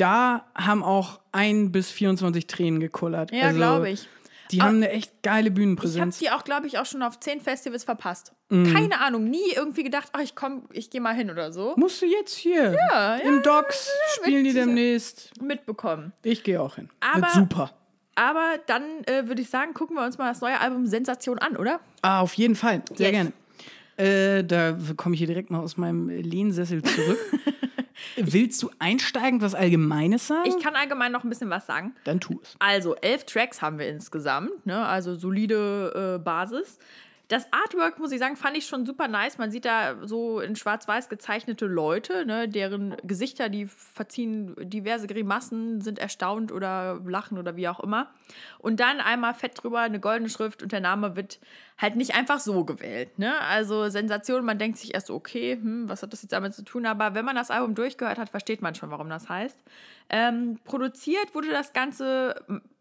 da haben auch ein bis 24 Tränen gekullert. Ja, also, glaube ich. Die haben eine echt geile Bühnenpräsenz. Ich habe die auch, glaube ich, auch schon auf zehn Festivals verpasst. Mhm. Keine Ahnung, nie irgendwie gedacht, ach, ich komm, ich gehe mal hin oder so. Musst du jetzt hier ja, im ja, Docks ja, spielen die demnächst. Mitbekommen. Ich gehe auch hin. Aber, Wird super. Aber dann äh, würde ich sagen, gucken wir uns mal das neue Album Sensation an, oder? Ah, auf jeden Fall. Sehr yes. gerne. Äh, da komme ich hier direkt mal aus meinem Lehnsessel zurück. <laughs> Willst du einsteigend was Allgemeines sagen? Ich kann allgemein noch ein bisschen was sagen. Dann tu es. Also, elf Tracks haben wir insgesamt, ne? also solide äh, Basis. Das Artwork, muss ich sagen, fand ich schon super nice. Man sieht da so in schwarz-weiß gezeichnete Leute, ne, deren Gesichter, die verziehen diverse Grimassen, sind erstaunt oder lachen oder wie auch immer. Und dann einmal fett drüber eine goldene Schrift und der Name wird halt nicht einfach so gewählt. Ne? Also Sensation, man denkt sich erst so, okay, hm, was hat das jetzt damit zu tun? Aber wenn man das Album durchgehört hat, versteht man schon, warum das heißt. Ähm, produziert wurde das Ganze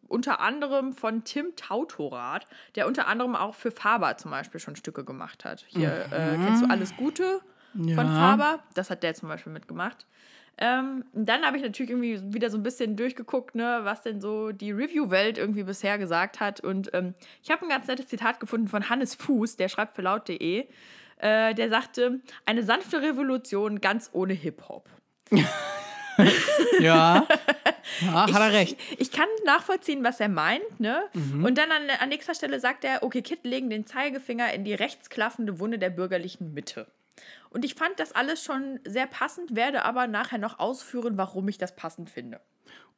unter anderem von Tim Tautorat, der unter anderem auch für Faber zum Beispiel schon Stücke gemacht hat. Hier mhm. äh, kennst du Alles Gute ja. von Faber? Das hat der zum Beispiel mitgemacht. Ähm, dann habe ich natürlich irgendwie wieder so ein bisschen durchgeguckt, ne, was denn so die Review-Welt irgendwie bisher gesagt hat. Und ähm, ich habe ein ganz nettes Zitat gefunden von Hannes Fuß, der schreibt für laut.de. Äh, der sagte: Eine sanfte Revolution ganz ohne Hip-Hop. <laughs> <laughs> ja. Ja, hat er recht. Ich, ich, kann nachvollziehen, was er meint, ne? Mhm. Und dann an, an nächster Stelle sagt er, okay, Kid legen den Zeigefinger in die rechtsklaffende Wunde der bürgerlichen Mitte. Und ich fand das alles schon sehr passend, werde aber nachher noch ausführen, warum ich das passend finde.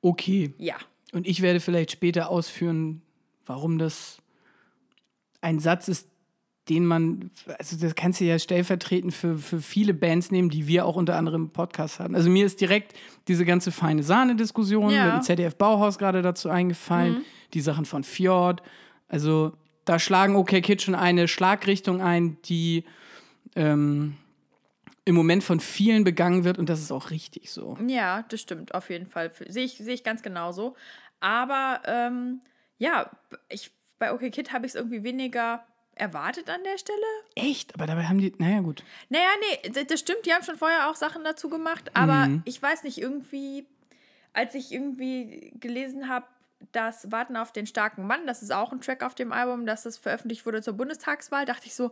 Okay. Ja. Und ich werde vielleicht später ausführen, warum das ein Satz ist, den man, also das kannst du ja stellvertretend für, für viele Bands nehmen, die wir auch unter anderem im Podcast haben. Also mir ist direkt diese ganze feine Sahne-Diskussion ja. mit dem ZDF Bauhaus gerade dazu eingefallen, mhm. die Sachen von Fjord. Also da schlagen OK Kid schon eine Schlagrichtung ein, die ähm, im Moment von vielen begangen wird und das ist auch richtig so. Ja, das stimmt, auf jeden Fall. Sehe ich, seh ich ganz genauso. Aber ähm, ja, ich, bei OK Kid habe ich es irgendwie weniger erwartet an der Stelle. Echt? Aber dabei haben die, naja, gut. Naja, nee, das stimmt, die haben schon vorher auch Sachen dazu gemacht, aber mhm. ich weiß nicht, irgendwie, als ich irgendwie gelesen habe, dass Warten auf den starken Mann, das ist auch ein Track auf dem Album, dass das veröffentlicht wurde zur Bundestagswahl, dachte ich so,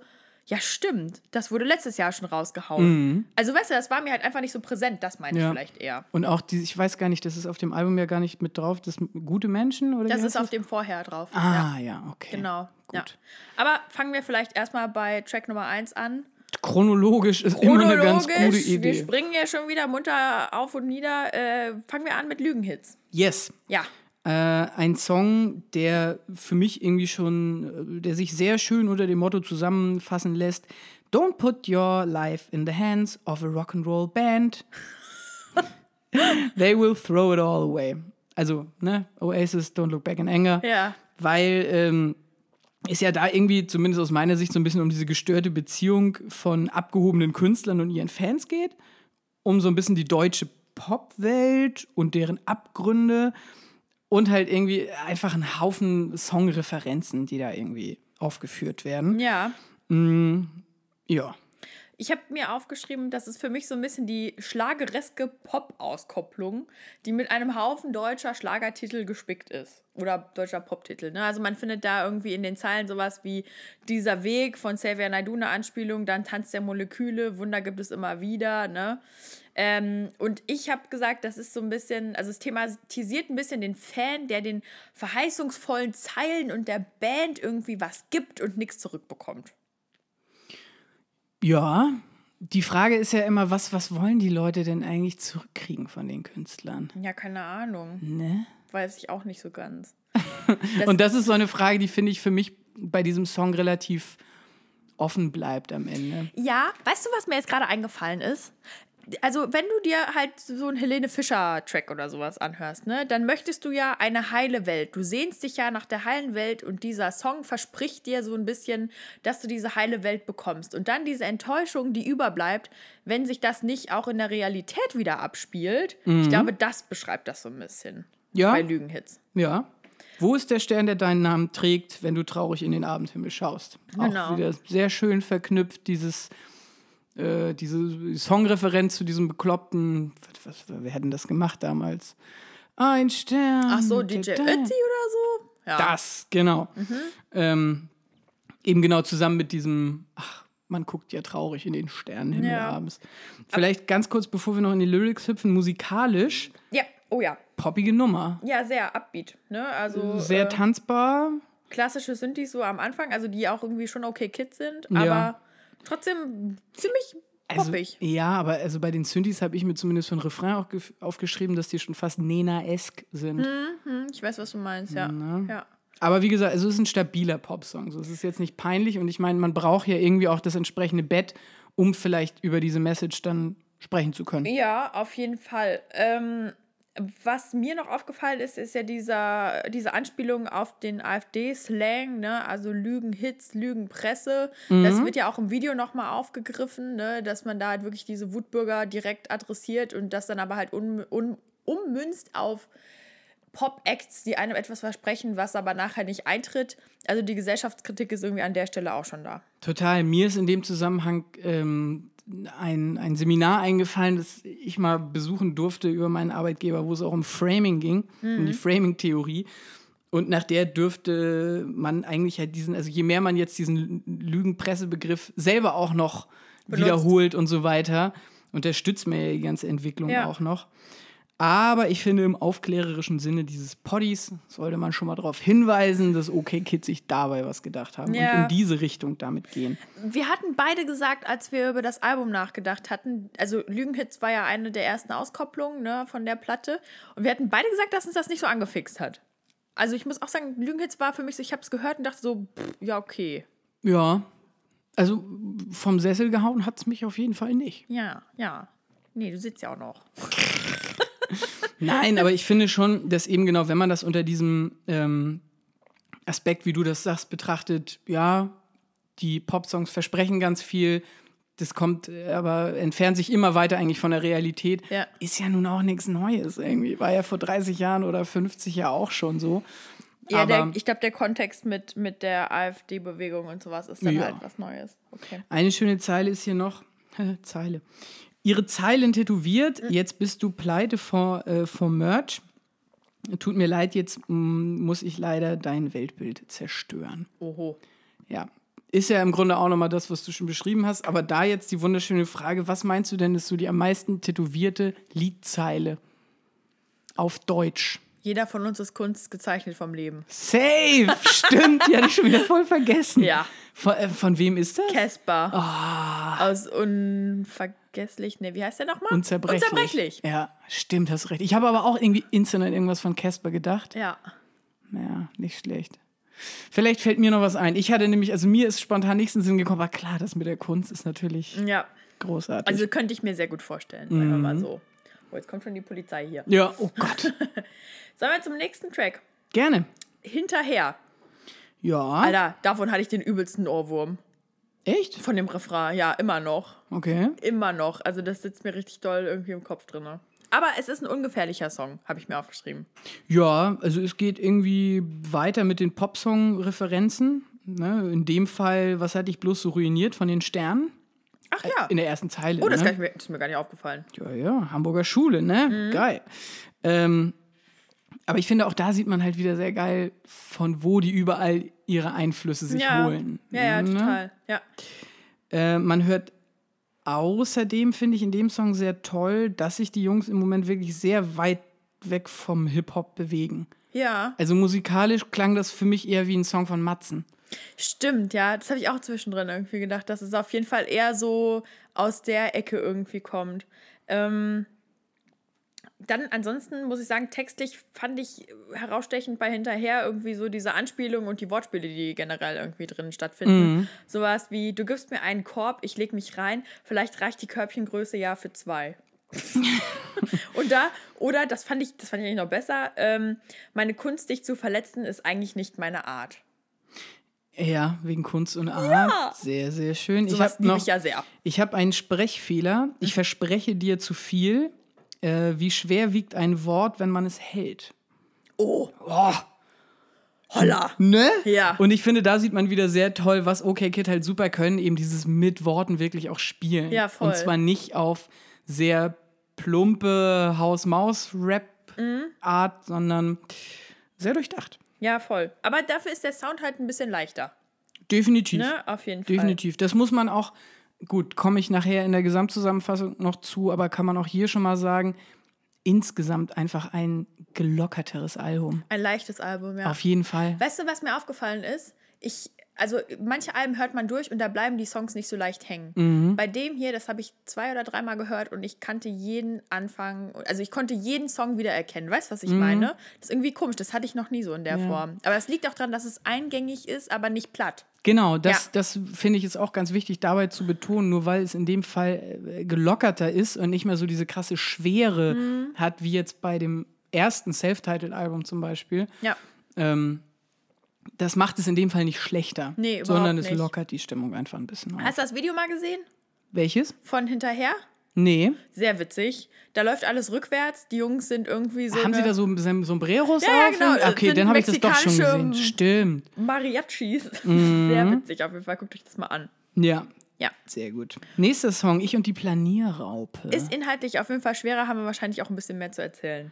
ja, stimmt, das wurde letztes Jahr schon rausgehauen. Mhm. Also, weißt du, das war mir halt einfach nicht so präsent, das meine ich ja. vielleicht eher. Und auch die, ich weiß gar nicht, das ist auf dem Album ja gar nicht mit drauf, das gute Menschen oder Das ist auf dem Vorher drauf. Ah, ja, ja okay. Genau. Gut. Ja. Aber fangen wir vielleicht erstmal bei Track Nummer 1 an. Chronologisch ist Chronologisch, immer eine ganz gute Idee. Wir springen ja schon wieder munter auf und nieder. Äh, fangen wir an mit Lügenhits. Yes. Ja. Äh, ein Song, der für mich irgendwie schon, äh, der sich sehr schön unter dem Motto zusammenfassen lässt: Don't put your life in the hands of a rock'n'roll band. They will throw it all away. Also, ne, Oasis, Don't Look Back in Anger. Ja. Weil ähm, es ja da irgendwie, zumindest aus meiner Sicht, so ein bisschen um diese gestörte Beziehung von abgehobenen Künstlern und ihren Fans geht. Um so ein bisschen die deutsche Popwelt und deren Abgründe und halt irgendwie einfach ein Haufen Songreferenzen, die da irgendwie aufgeführt werden. Ja. Mm, ja. Ich habe mir aufgeschrieben, das ist für mich so ein bisschen die schlagereske Pop-Auskopplung, die mit einem Haufen deutscher Schlagertitel gespickt ist. Oder deutscher Poptitel. Ne? Also man findet da irgendwie in den Zeilen sowas wie Dieser Weg von Xavier Naidoo eine Anspielung, dann Tanz der Moleküle, Wunder gibt es immer wieder. Ne? Ähm, und ich habe gesagt, das ist so ein bisschen, also es thematisiert ein bisschen den Fan, der den verheißungsvollen Zeilen und der Band irgendwie was gibt und nichts zurückbekommt. Ja, die Frage ist ja immer, was, was wollen die Leute denn eigentlich zurückkriegen von den Künstlern? Ja, keine Ahnung. Ne? Weiß ich auch nicht so ganz. das <laughs> und das ist so eine Frage, die finde ich für mich bei diesem Song relativ offen bleibt am Ende. Ja, weißt du, was mir jetzt gerade eingefallen ist? Also wenn du dir halt so einen Helene Fischer-Track oder sowas anhörst, ne, dann möchtest du ja eine heile Welt. Du sehnst dich ja nach der heilen Welt und dieser Song verspricht dir so ein bisschen, dass du diese heile Welt bekommst. Und dann diese Enttäuschung, die überbleibt, wenn sich das nicht auch in der Realität wieder abspielt. Mhm. Ich glaube, das beschreibt das so ein bisschen ja. bei Lügenhits. Ja. Wo ist der Stern, der deinen Namen trägt, wenn du traurig in den Abendhimmel schaust? Genau. Auch wieder sehr schön verknüpft, dieses äh, diese Songreferenz zu diesem bekloppten, was, was, wer hat denn das gemacht damals? Ein Stern. Ach so, DJ Ötzi oder so? Ja. Das, genau. Mhm. Ähm, eben genau zusammen mit diesem, ach, man guckt ja traurig in den Sternenhimmel ja. abends. Vielleicht ganz kurz, bevor wir noch in die Lyrics hüpfen, musikalisch. Ja, oh ja. Poppige Nummer. Ja, sehr upbeat, ne? Also. Sehr äh, tanzbar. Klassische sind die so am Anfang, also die auch irgendwie schon okay Kids sind, aber ja trotzdem ziemlich poppig. Also, ja, aber also bei den Synthes habe ich mir zumindest für ein Refrain auch aufgeschrieben, dass die schon fast Nena-esk sind. Mhm, ich weiß, was du meinst, ja. ja. Aber wie gesagt, also es ist ein stabiler Popsong. So, es ist jetzt nicht peinlich und ich meine, man braucht ja irgendwie auch das entsprechende Bett, um vielleicht über diese Message dann sprechen zu können. Ja, auf jeden Fall. Ähm, was mir noch aufgefallen ist, ist ja dieser, diese Anspielung auf den AfD-Slang, ne? also Lügenhits, Lügenpresse. Mhm. Das wird ja auch im Video nochmal aufgegriffen, ne? dass man da halt wirklich diese Wutbürger direkt adressiert und das dann aber halt un, un, ummünzt auf Pop-Acts, die einem etwas versprechen, was aber nachher nicht eintritt. Also die Gesellschaftskritik ist irgendwie an der Stelle auch schon da. Total. Mir ist in dem Zusammenhang ähm, ein, ein Seminar eingefallen, das ich mal besuchen durfte über meinen Arbeitgeber, wo es auch um Framing ging, mhm. um die mhm. Framing-Theorie. Und nach der dürfte man eigentlich halt diesen, also je mehr man jetzt diesen Lügenpressebegriff selber auch noch Benutzt. wiederholt und so weiter, unterstützt mir ja die ganze Entwicklung ja. auch noch. Aber ich finde, im aufklärerischen Sinne dieses Poddies sollte man schon mal darauf hinweisen, dass OK Kids sich dabei was gedacht haben Ja. und in diese Richtung damit gehen. Wir hatten beide gesagt, als wir über das Album nachgedacht hatten, also Lügenhits war ja eine der ersten Auskopplungen ne, von der Platte. Und wir hatten beide gesagt, dass uns das nicht so angefixt hat. Also ich muss auch sagen, Lügenhits war für mich so, ich habe es gehört und dachte so, pff, ja, okay. Ja. Also vom Sessel gehauen hat es mich auf jeden Fall nicht. Ja, ja. Nee, du sitzt ja auch noch. <laughs> Nein, aber ich finde schon, dass eben genau, wenn man das unter diesem ähm, Aspekt, wie du das sagst, betrachtet, ja, die Popsongs versprechen ganz viel, das kommt, äh, aber entfernt sich immer weiter eigentlich von der Realität, Ja. ist ja nun auch nichts Neues irgendwie. War ja vor 30 Jahren oder 50 ja auch schon so. Ja, der, ich glaube, der Kontext mit, mit der AfD-Bewegung und sowas ist dann Ja. halt was Neues. Okay. eine schöne Zeile ist hier noch, <laughs> Zeile. Ihre Zeilen tätowiert, jetzt bist du pleite vor, äh, vor Merch. Tut mir leid, jetzt mm, muss ich leider dein Weltbild zerstören. Oho. Ja. Ist ja im Grunde auch nochmal das, was du schon beschrieben hast. Aber da jetzt die wunderschöne Frage: Was meinst du denn, ist so die am meisten tätowierte Liedzeile auf Deutsch? Jeder von uns ist Kunst gezeichnet vom Leben. Safe! <laughs> Stimmt, die hatte ich schon wieder voll vergessen. Ja. Von, äh, von wem ist das? Casper. Ah. Aus Unvergesslich. Ne, wie heißt der nochmal? Unzerbrechlich. Unzerbrechlich. Ja, stimmt, hast recht. Ich habe aber auch irgendwie instant an irgendwas von Casper gedacht. Ja. Ja, nicht schlecht. Vielleicht fällt mir noch was ein. Ich hatte nämlich, also mir ist spontan nichts in den Sinn gekommen, aber klar, das mit der Kunst ist natürlich Ja. großartig. Also könnte ich mir sehr gut vorstellen, sagen wir mal Mhm. so. Oh, jetzt kommt schon die Polizei hier. ja, oh Gott. <laughs> Sollen wir zum nächsten Track? Gerne. Hinterher. Ja. Alter, davon hatte ich den übelsten Ohrwurm. Echt? Von dem Refrain. Ja, immer noch. Okay. Immer noch. Also das sitzt mir richtig doll irgendwie im Kopf drin. Aber es ist ein ungefährlicher Song, habe ich mir aufgeschrieben. Ja, also es geht irgendwie weiter mit den Popsong-Referenzen. Ne? In dem Fall, was hatte ich bloß so ruiniert von den Sternen? Ach ja. In der ersten Zeile. oh, das, ne? mir, ist mir gar nicht aufgefallen. Ja, ja, Hamburger Schule, ne? Mhm. Geil. Ähm, aber ich finde, auch da sieht man halt wieder sehr geil, von wo die überall ihre Einflüsse sich ja. holen. Ja, ja, Ne? total. Ja. Äh, man hört außerdem, finde ich in dem Song sehr toll, dass sich die Jungs im Moment wirklich sehr weit weg vom Hip-Hop bewegen. Ja, Also musikalisch klang das für mich eher wie ein Song von Matzen. Stimmt, ja. Das habe ich auch zwischendrin irgendwie gedacht, dass es auf jeden Fall eher so aus der Ecke irgendwie kommt. Ähm, dann ansonsten muss ich sagen, textlich fand ich herausstechend bei hinterher irgendwie so diese Anspielungen und die Wortspiele, die generell irgendwie drin stattfinden. Sowas wie, du gibst mir einen Korb, ich leg mich rein, vielleicht reicht die Körbchengröße ja für zwei. <laughs> und da, oder das fand ich, das fand ich eigentlich noch besser, ähm, meine Kunst, dich zu verletzen, ist eigentlich nicht meine Art. Ja, wegen Kunst und Art. Sehr, sehr schön. ich Sowas habe noch ich ja sehr. Ich habe einen Sprechfehler. Ich verspreche dir zu viel. Äh, wie schwer wiegt ein Wort, wenn man es hält? Oh, Oh, holla. ne? Ja. Und ich finde, da sieht man wieder sehr toll, was OK Kid halt super können, eben dieses mit Worten wirklich auch spielen. Ja, voll. Und zwar nicht auf sehr plumpe Haus-Maus-Rap-Art, sondern sehr durchdacht. Ja, voll. Aber dafür ist der Sound halt ein bisschen leichter. Definitiv. Ne? Auf jeden Fall. Definitiv. Das muss man auch, gut, komme ich nachher in der Gesamtzusammenfassung noch zu, aber kann man auch hier schon mal sagen, insgesamt einfach ein gelockerteres Album. Ein leichtes Album, ja. Auf jeden Fall. Weißt du, was mir aufgefallen ist? Ich, also manche Alben hört man durch und da bleiben die Songs nicht so leicht hängen. Mhm. Bei dem hier, das habe ich zwei oder dreimal gehört und ich kannte jeden Anfang, also ich konnte jeden Song wiedererkennen. Weißt du, was ich meine? Das ist irgendwie komisch, das hatte ich noch nie so in der Mhm. Ja. Form. Aber es liegt auch daran, dass es eingängig ist, aber nicht platt. Genau, das, Ja. das finde ich ist auch ganz wichtig dabei zu betonen, nur weil es in dem Fall äh, gelockerter ist und nicht mehr so diese krasse Schwere Mhm. hat, wie jetzt bei dem ersten Self-Titled-Album zum Beispiel. Ja. Ähm, das macht es in dem Fall nicht schlechter, Nee, sondern es nicht. lockert die Stimmung einfach ein bisschen auf. Hast du das Video mal gesehen? Welches? Von hinterher? Nee. Sehr witzig. Da läuft alles rückwärts. Die Jungs sind irgendwie so. Haben Sie da so Sombreros Ja, ja, auf? genau. Okay, dann habe ich das doch schon gesehen. Stimmt. Mariachis. Mhm. Sehr witzig auf jeden Fall. Guckt euch das mal an. Ja, Ja. sehr gut. Nächster Song, Ich und die Planierraupe. Ist inhaltlich auf jeden Fall schwerer, haben wir wahrscheinlich auch ein bisschen mehr zu erzählen.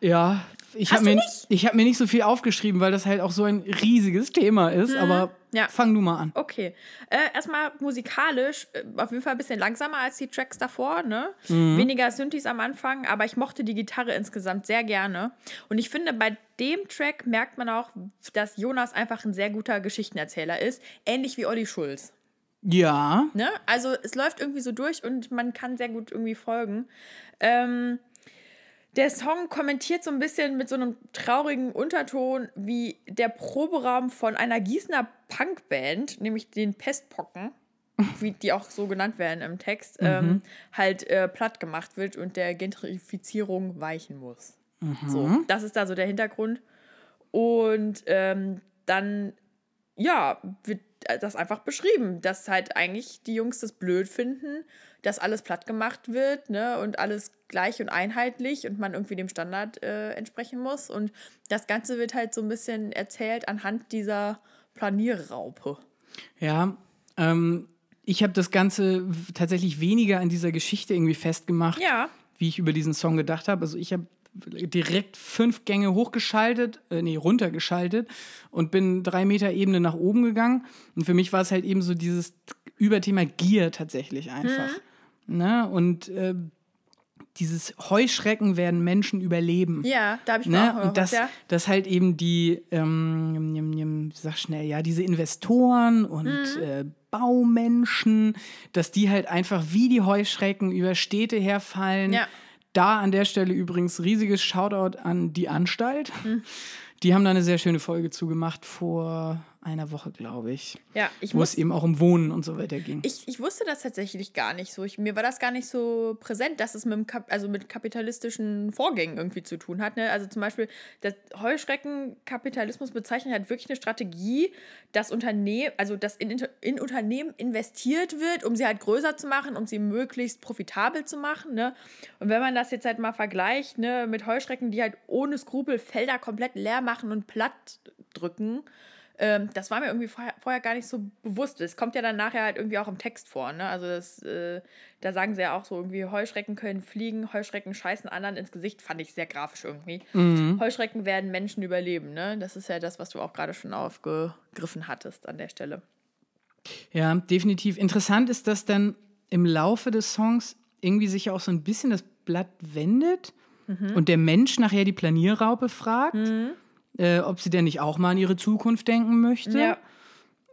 Ja, ich habe mir, ich hab mir nicht so viel aufgeschrieben, weil das halt auch so ein riesiges Thema ist. Mhm. Aber ja. fang du mal an. Okay. Äh, erstmal musikalisch, äh, auf jeden Fall ein bisschen langsamer als die Tracks davor. Ne? Mhm. Weniger Synthes am Anfang, aber ich mochte die Gitarre insgesamt sehr gerne. Und ich finde, bei dem Track merkt man auch, dass Jonas einfach ein sehr guter Geschichtenerzähler ist. Ähnlich wie Olli Schulz. Ja. Ne? Also es läuft irgendwie so durch und man kann sehr gut irgendwie folgen. Ähm, der Song kommentiert so ein bisschen mit so einem traurigen Unterton, wie der Proberaum von einer Gießener Punkband, nämlich den Pestpocken, <laughs> wie die auch so genannt werden im Text, mhm. ähm, halt äh, platt gemacht wird und der Gentrifizierung weichen muss. Mhm. So, das ist da so der Hintergrund. Und ähm, dann, ja, wird das einfach beschrieben, dass halt eigentlich die Jungs das blöd finden, dass alles platt gemacht wird ne, und alles gleich und einheitlich und man irgendwie dem Standard äh, entsprechen muss. Und das Ganze wird halt so ein bisschen erzählt anhand dieser Planierraupe. Ja, ähm, ich habe das Ganze tatsächlich weniger an dieser Geschichte irgendwie festgemacht, ja. wie ich über diesen Song gedacht habe. Also ich habe direkt fünf Gänge hochgeschaltet, äh, nee, runtergeschaltet und bin drei Meter Ebene nach oben gegangen. Und für mich war es halt eben so dieses Überthema Gier tatsächlich einfach. Mhm. Ne? Und äh, dieses Heuschrecken werden Menschen überleben. Ja, da habe ich ne? auch Und das, ja. das halt eben die, ähm, sag schnell, ja, diese Investoren und mhm. äh, Baumenschen, dass die halt einfach wie die Heuschrecken über Städte herfallen. Ja da an der Stelle übrigens riesiges Shoutout an die Anstalt. Mhm. Die haben da eine sehr schöne Folge zugemacht vor einer Woche, glaube ich. Ja, ich Wo es eben auch um Wohnen und so weiter ging. Ich, ich wusste das tatsächlich gar nicht so. Ich, mir war das gar nicht so präsent, dass es mit, Kap also mit kapitalistischen Vorgängen irgendwie zu tun hat. Ne? Also zum Beispiel, der Heuschreckenkapitalismus bezeichnet halt wirklich eine Strategie, dass Unternehmen, also dass in, in Unternehmen investiert wird, um sie halt größer zu machen, um sie möglichst profitabel zu machen. Ne? Und wenn man das jetzt halt mal vergleicht ne, mit Heuschrecken, die halt ohne Skrupel Felder komplett leer machen und platt drücken, ähm, das war mir irgendwie vorher, vorher, gar nicht so bewusst. Es kommt ja dann nachher halt irgendwie auch im Text vor. Ne? Also das, äh, da sagen sie ja auch so irgendwie, Heuschrecken können fliegen, Heuschrecken scheißen anderen ins Gesicht. Fand ich sehr grafisch irgendwie. Mhm. Heuschrecken werden Menschen überleben. Ne? Das ist ja das, was du auch gerade schon aufgegriffen hattest an der Stelle. Ja, definitiv. Interessant ist, dass dann im Laufe des Songs irgendwie sich ja auch so ein bisschen das Blatt wendet mhm. und der Mensch nachher die Planierraupe fragt. Mhm äh, ob sie denn nicht auch mal an ihre Zukunft denken möchte. Ja.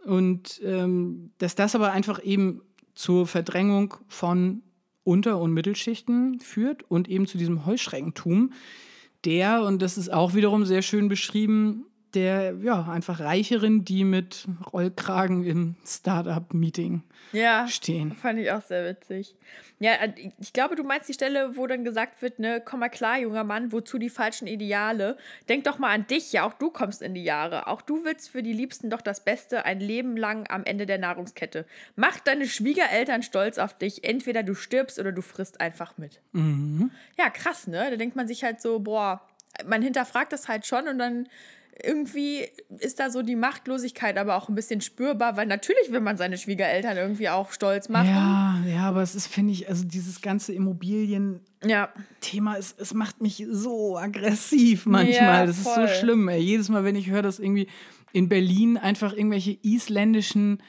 Und ähm, dass das aber einfach eben zur Verdrängung von Unter- und Mittelschichten führt und eben zu diesem Heuschreckentum, der, und das ist auch wiederum sehr schön beschrieben, der ja einfach Reicheren, die mit Rollkragen im Startup-Meeting ja, stehen. Fand ich auch sehr witzig. Ja, äh, ich glaube, du meinst die Stelle, wo dann gesagt wird, ne, komm mal klar, junger Mann, wozu die falschen Ideale? Denk doch mal an dich, ja, auch du kommst in die Jahre. Auch du willst für die Liebsten doch das Beste ein Leben lang am Ende der Nahrungskette. Mach deine Schwiegereltern stolz auf dich. Entweder du stirbst oder du frisst einfach mit. Mhm. Ja, krass, ne? Da denkt man sich halt so, boah, man hinterfragt das halt schon und dann irgendwie ist da so die Machtlosigkeit aber auch ein bisschen spürbar, weil natürlich will man seine Schwiegereltern irgendwie auch stolz machen. Ja, ja, aber es ist, finde ich, also dieses ganze Immobilien-Thema, ja. es, es macht mich so aggressiv manchmal. Ja, das ist so schlimm. Ey. Jedes Mal, wenn ich höre, dass irgendwie in Berlin einfach irgendwelche isländischen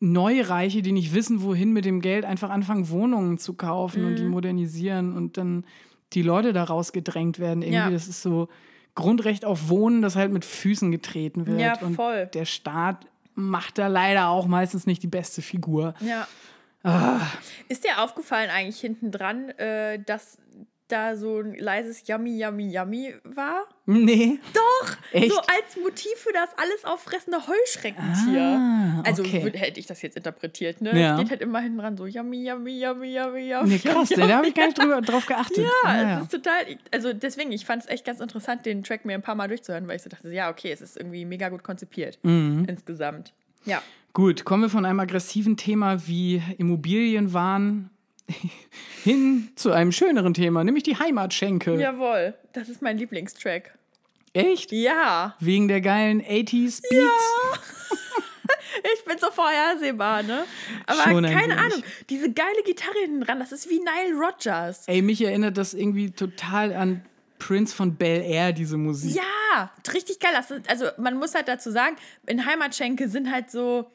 Neureiche, die nicht wissen, wohin mit dem Geld, einfach anfangen, Wohnungen zu kaufen mhm. und die mhm. modernisieren und dann die Leute daraus gedrängt werden. Irgendwie, ja. das ist so Grundrecht auf Wohnen, das halt mit Füßen getreten wird. Ja, voll. Und der Staat macht da leider auch meistens nicht die beste Figur. Ja. Ah. Ist dir aufgefallen eigentlich hinten dran, äh, dass da so ein leises Yummy, Yummy, Yummy war? Nee. Doch! Echt? So als Motiv für das alles auffressende Heuschreckentier. Ah, also okay. hätte ich das jetzt interpretiert, ne? Ja. Es geht halt immer hinten dran so Yummy, Yummy, Yummy, Yummy, Yummy. Nee, krass, yummy, da habe ich gar nicht drüber, drauf geachtet. Ja, ah, ja, es ist total. Also deswegen, ich fand es echt ganz interessant, den Track mir ein paar Mal durchzuhören, weil ich so dachte, ja, okay, es ist irgendwie mega gut konzipiert mhm. insgesamt. Ja. Gut, kommen wir von einem aggressiven Thema wie Immobilienwahn <laughs> hin zu einem schöneren Thema, nämlich die Heimatschenke. Jawohl, das ist mein Lieblingstrack. Echt? Ja. Wegen der geilen 80s Beats? Ja. <laughs> ich bin so vorhersehbar, ne? Aber Schon keine Ahnung, diese geile Gitarre hinten dran, das ist wie Nile Rodgers. Ey, mich erinnert das irgendwie total an Prince von Bel Air, diese Musik. Ja, richtig geil. also man muss halt dazu sagen, in Heimatschenke sind halt so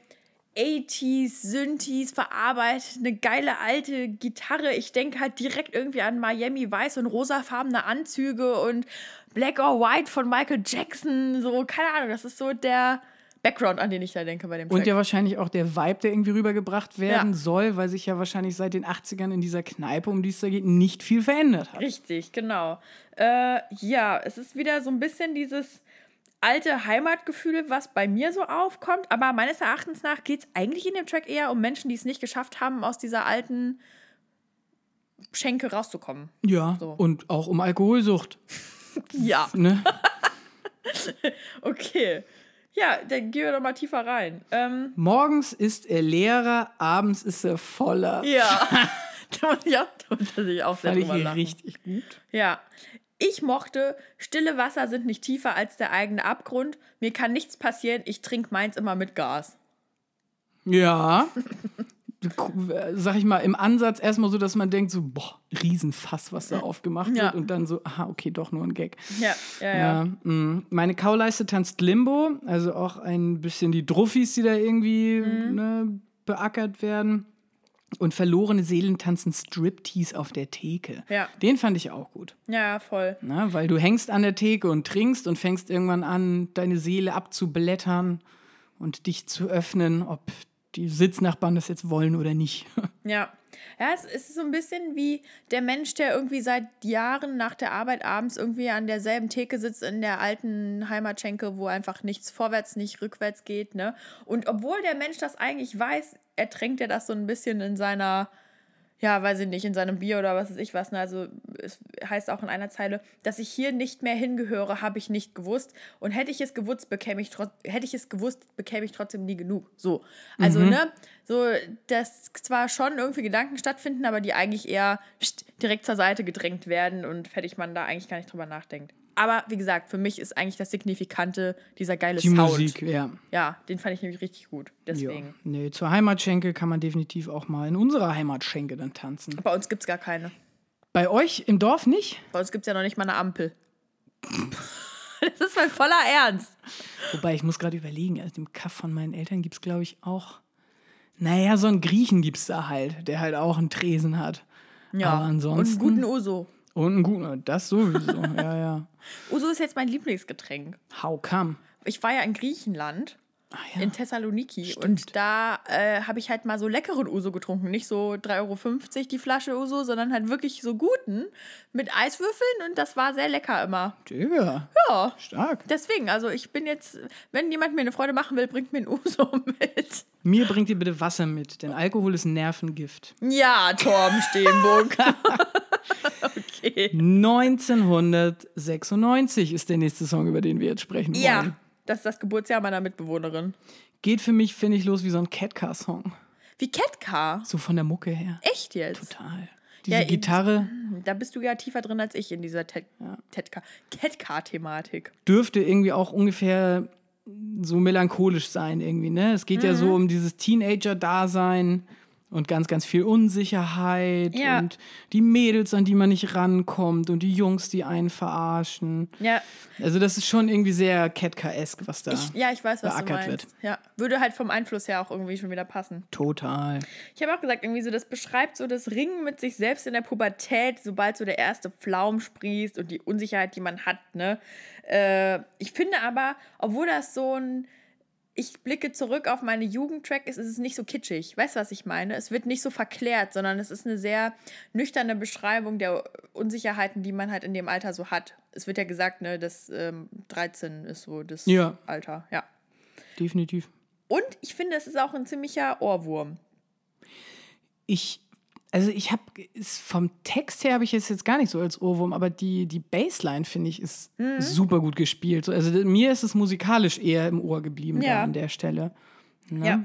80s, Synthes verarbeitet, eine geile alte Gitarre. Ich denke halt direkt irgendwie an Miami Weiß und rosafarbene Anzüge und Black or White von Michael Jackson. So, keine Ahnung, das ist so der Background, an den ich da denke bei dem Track. Und ja wahrscheinlich auch der Vibe, der irgendwie rübergebracht werden ja. soll, weil sich ja wahrscheinlich seit den 80ern in dieser Kneipe, um die es da geht, nicht viel verändert hat. Richtig, genau. Äh, ja, es ist wieder so ein bisschen dieses alte Heimatgefühl, was bei mir so aufkommt. Aber meines Erachtens nach geht es eigentlich in dem Track eher um Menschen, die es nicht geschafft haben, aus dieser alten Schenke rauszukommen. Ja, so. und auch um Alkoholsucht. <laughs> ja. Ne? <laughs> okay. Ja, dann gehen wir doch mal tiefer rein. Ähm, Morgens ist er leerer, abends ist er voller. Ja. <laughs> da muss ich auch, da muss ich auch sehr Fand ich richtig gut. Ja. Ich mochte, stille Wasser sind nicht tiefer als der eigene Abgrund. Mir kann nichts passieren, ich trinke meins immer mit Gas. Ja. Sag ich mal, im Ansatz erstmal so, dass man denkt, so, boah, Riesenfass, was da aufgemacht ja. wird. Und dann so, aha, okay, doch nur ein Gag. Ja, ja, ja. ja mm. meine Kauleiste tanzt Limbo, also auch ein bisschen die Druffis, die da irgendwie mhm. ne, beackert werden. Und verlorene Seelen tanzen Striptease auf der Theke. Ja. Den fand ich auch gut. Ja, voll. Na, weil du hängst an der Theke und trinkst und fängst irgendwann an, deine Seele abzublättern und dich zu öffnen, ob die Sitznachbarn das jetzt wollen oder nicht. <laughs> Ja. Ja, es ist so ein bisschen wie der Mensch, der irgendwie seit Jahren nach der Arbeit abends irgendwie an derselben Theke sitzt in der alten Heimatschenke, wo einfach nichts vorwärts, nicht rückwärts geht, ne? Und obwohl der Mensch das eigentlich weiß, ertränkt er das so ein bisschen in seiner ja, weiß ich nicht, in seinem Bier oder was weiß ich was. Ne? Also es heißt auch in einer Zeile, dass ich hier nicht mehr hingehöre, habe ich nicht gewusst. Und hätte ich es gewusst, bekäme ich hätte ich es gewusst, bekäme ich trotzdem nie genug. So. Also, mhm. ne, so, dass zwar schon irgendwie Gedanken stattfinden, aber die eigentlich eher direkt zur Seite gedrängt werden und fertig man da eigentlich gar nicht drüber nachdenkt. Aber wie gesagt, für mich ist eigentlich das Signifikante dieser geile Die Sound. Musik, ja. Ja, den fand ich nämlich richtig gut. Deswegen. Ja. Nee, zur Heimatschenke kann man definitiv auch mal in unserer Heimatschenke dann tanzen. Bei uns gibt es gar keine. Bei euch im Dorf nicht? Bei uns gibt es ja noch nicht mal eine Ampel. <laughs> das ist mein voller Ernst. Wobei, ich muss gerade überlegen, also im Kaff von meinen Eltern gibt es, glaube ich, auch. Naja, so einen Griechen gibt es da halt, der halt auch einen Tresen hat. Ja, und einen guten Uso. Und ein guter, das sowieso, <laughs> ja, ja. Uso ist jetzt mein Lieblingsgetränk. How come? Ich war ja in Griechenland. Ah, ja. In Thessaloniki. Stimmt. Und da äh, habe ich halt mal so leckeren Uso getrunken. Nicht so 3,50 Euro die Flasche Uso, sondern halt wirklich so guten mit Eiswürfeln. Und das war sehr lecker immer. Digga. Ja. Stark. Deswegen, also ich bin jetzt, wenn jemand mir eine Freude machen will, bringt mir ein Uso <laughs> mit. Mir bringt ihr bitte Wasser mit, denn Alkohol ist Nervengift. Ja, Torben Steenburg. <laughs> <laughs> okay. 1996 ist der nächste Song, über den wir jetzt sprechen wollen. Ja, das ist das Geburtsjahr meiner Mitbewohnerin. Geht für mich, finde ich, los wie so ein Catcar-Song. Wie Catcar? So von der Mucke her. Echt jetzt? Total. Diese ja, Gitarre. Da bist du ja tiefer drin als ich in dieser Catcar-Thematik. Dürfte irgendwie auch ungefähr so melancholisch sein irgendwie, ne? Es geht mhm. ja so um dieses Teenager-Dasein und ganz, ganz viel Unsicherheit ja. und die Mädels, an die man nicht rankommt und die Jungs, die einen verarschen. Ja. Also das ist schon irgendwie sehr Ketka-esk, was da ich, Ja, ich weiß, was du meinst. Wird. Ja, würde halt vom Einfluss her auch irgendwie schon wieder passen. Total. Ich habe auch gesagt, irgendwie so, das beschreibt so das Ringen mit sich selbst in der Pubertät, sobald so der erste Pflaum sprießt und die Unsicherheit, die man hat, ne? Äh, ich finde aber, obwohl das so ein ich blicke zurück auf meine Jugendtrack, ist, ist es nicht so kitschig. Weißt du, was ich meine? Es wird nicht so verklärt, sondern es ist eine sehr nüchterne Beschreibung der Unsicherheiten, die man halt in dem Alter so hat. Es wird ja gesagt, ne, dass ähm, 13 ist so das ja. Alter. Ja. Definitiv. Und ich finde, es ist auch ein ziemlicher Ohrwurm. Ich also ich habe vom Text her habe ich es jetzt gar nicht so als Ohrwurm, aber die, die Bassline finde ich ist mhm. super gut gespielt. Also mir ist es musikalisch eher im Ohr geblieben ja. an der Stelle. Ne? Ja.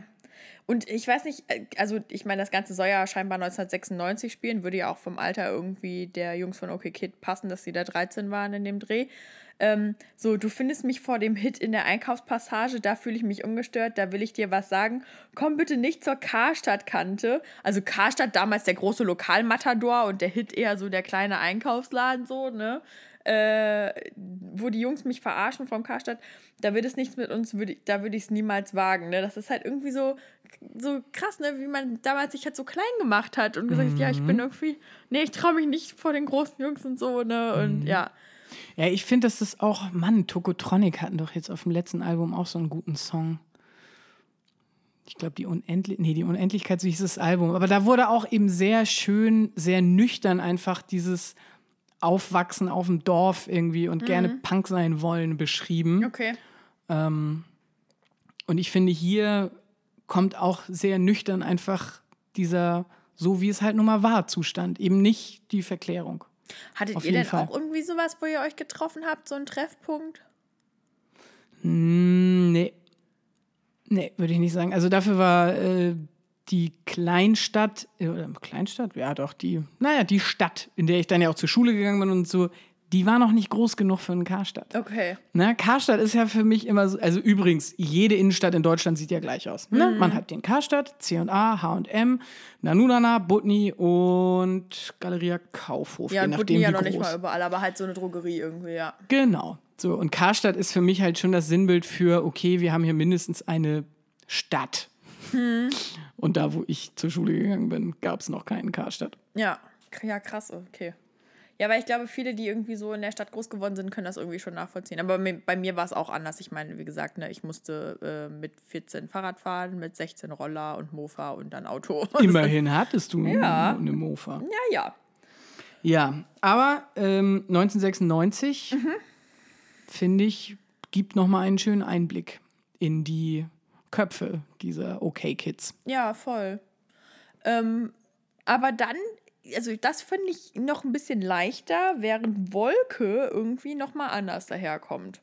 Und ich weiß nicht, äh, also ich meine, das Ganze soll ja scheinbar 1996 spielen, würde ja auch vom Alter irgendwie der Jungs von OK Kid passen, dass sie da 13 waren in dem Dreh. Ähm, so, du findest mich vor dem Hit in der Einkaufspassage, da fühle ich mich ungestört, da will ich dir was sagen. Komm bitte nicht zur Karstadt-Kante. Also Karstadt damals der große Lokalmatador und der Hit eher so der kleine Einkaufsladen, so, ne? Äh, wo die Jungs mich verarschen vom Karstadt, da wird es nichts mit uns, würd, da würde ich es niemals wagen. Ne? Das ist halt irgendwie so, so krass, ne? wie man damals sich halt so klein gemacht hat und gesagt, mhm. ja, ich bin irgendwie, nee, ich traue mich nicht vor den großen Jungs und so, ne? Und mhm. ja. Ja, ich finde, dass das auch, Mann, Tokotronic hatten doch jetzt auf dem letzten Album auch so einen guten Song. Ich glaube, die Unendlich nee, die Unendlichkeit, so hieß das Album. Aber da wurde auch eben sehr schön, sehr nüchtern einfach dieses Aufwachsen auf dem Dorf irgendwie und mhm. gerne Punk sein wollen beschrieben. Okay. Ähm, und ich finde, hier kommt auch sehr nüchtern einfach dieser, so wie es halt nun mal war, Zustand. Eben nicht die Verklärung. Hattet Auf ihr denn Fall. auch irgendwie sowas, wo ihr euch getroffen habt, so einen Treffpunkt? Mm, nee. Nee, würde ich nicht sagen. Also dafür war äh, die Kleinstadt, äh, oder Kleinstadt? Ja, doch, die, naja, die Stadt, in der ich dann ja auch zur Schule gegangen bin und so, die war noch nicht groß genug für einen Karstadt. Okay. Na, Karstadt ist ja für mich immer so, also übrigens, jede Innenstadt in Deutschland sieht ja gleich aus. Ne? Mhm. Man hat den Karstadt, C&A, H&M, Nanunana, Butni und Galeria Kaufhof. Ja, je nachdem, Butni ja noch groß. nicht mal überall, aber halt so eine Drogerie irgendwie, ja. Genau. So, und Karstadt ist für mich halt schon das Sinnbild für, okay, wir haben hier mindestens eine Stadt. Hm. Und da, wo ich zur Schule gegangen bin, gab es noch keinen Karstadt. Ja, ja, krass, okay. Ja, weil ich glaube, viele, die irgendwie so in der Stadt groß geworden sind, können das irgendwie schon nachvollziehen. Aber bei mir war es auch anders. Ich meine, wie gesagt, ne, ich musste äh, mit 14 Fahrrad fahren, mit 16 Roller und Mofa und dann Auto. <laughs> Immerhin hattest du ja. eine Mofa. Ja, ja. Ja, aber ähm, 1996, mhm. finde ich, gibt nochmal einen schönen Einblick in die Köpfe dieser OK-Kids. Ja, voll. Ähm, aber dann also das finde ich noch ein bisschen leichter, während Wolke irgendwie noch mal anders daherkommt.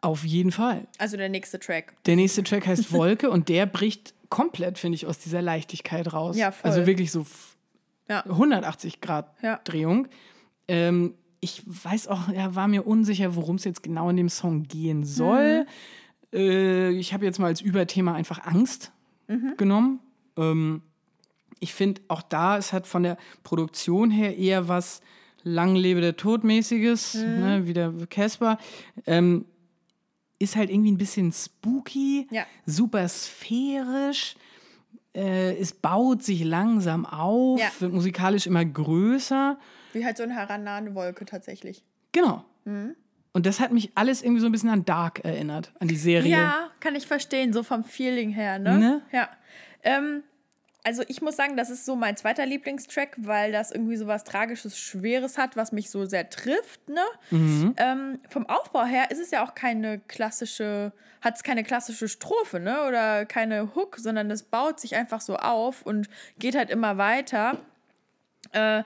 Auf jeden Fall. Also der nächste Track. Der nächste Track heißt Wolke und der bricht komplett, finde ich, aus dieser Leichtigkeit raus. Ja, voll. Also wirklich so ja. 180 Grad ja. Drehung. Ähm, ich weiß auch, er war mir unsicher, worum es jetzt genau in dem Song gehen soll. Mhm. Äh, ich habe jetzt mal als Überthema einfach Angst mhm. genommen. Ähm, ich finde auch da, es hat von der Produktion her eher was Lang lebe der Todmäßiges, mhm. ne, wie der Casper. Ähm, ist halt irgendwie ein bisschen spooky, ja. super sphärisch. Äh, es baut sich langsam auf, ja. wird musikalisch immer größer. Wie halt so eine herannahende Wolke tatsächlich. Genau. Mhm. Und das hat mich alles irgendwie so ein bisschen an Dark erinnert, an die Serie. Ja, kann ich verstehen, so vom Feeling her, ne? ne? Ja. Ähm, also ich muss sagen, das ist so mein zweiter Lieblingstrack, weil das irgendwie so was Tragisches, Schweres hat, was mich so sehr trifft. Ne? Mhm. Ähm, vom Aufbau her ist es ja auch keine klassische, hat es keine klassische Strophe, ne? Oder keine Hook, sondern es baut sich einfach so auf und geht halt immer weiter. Äh,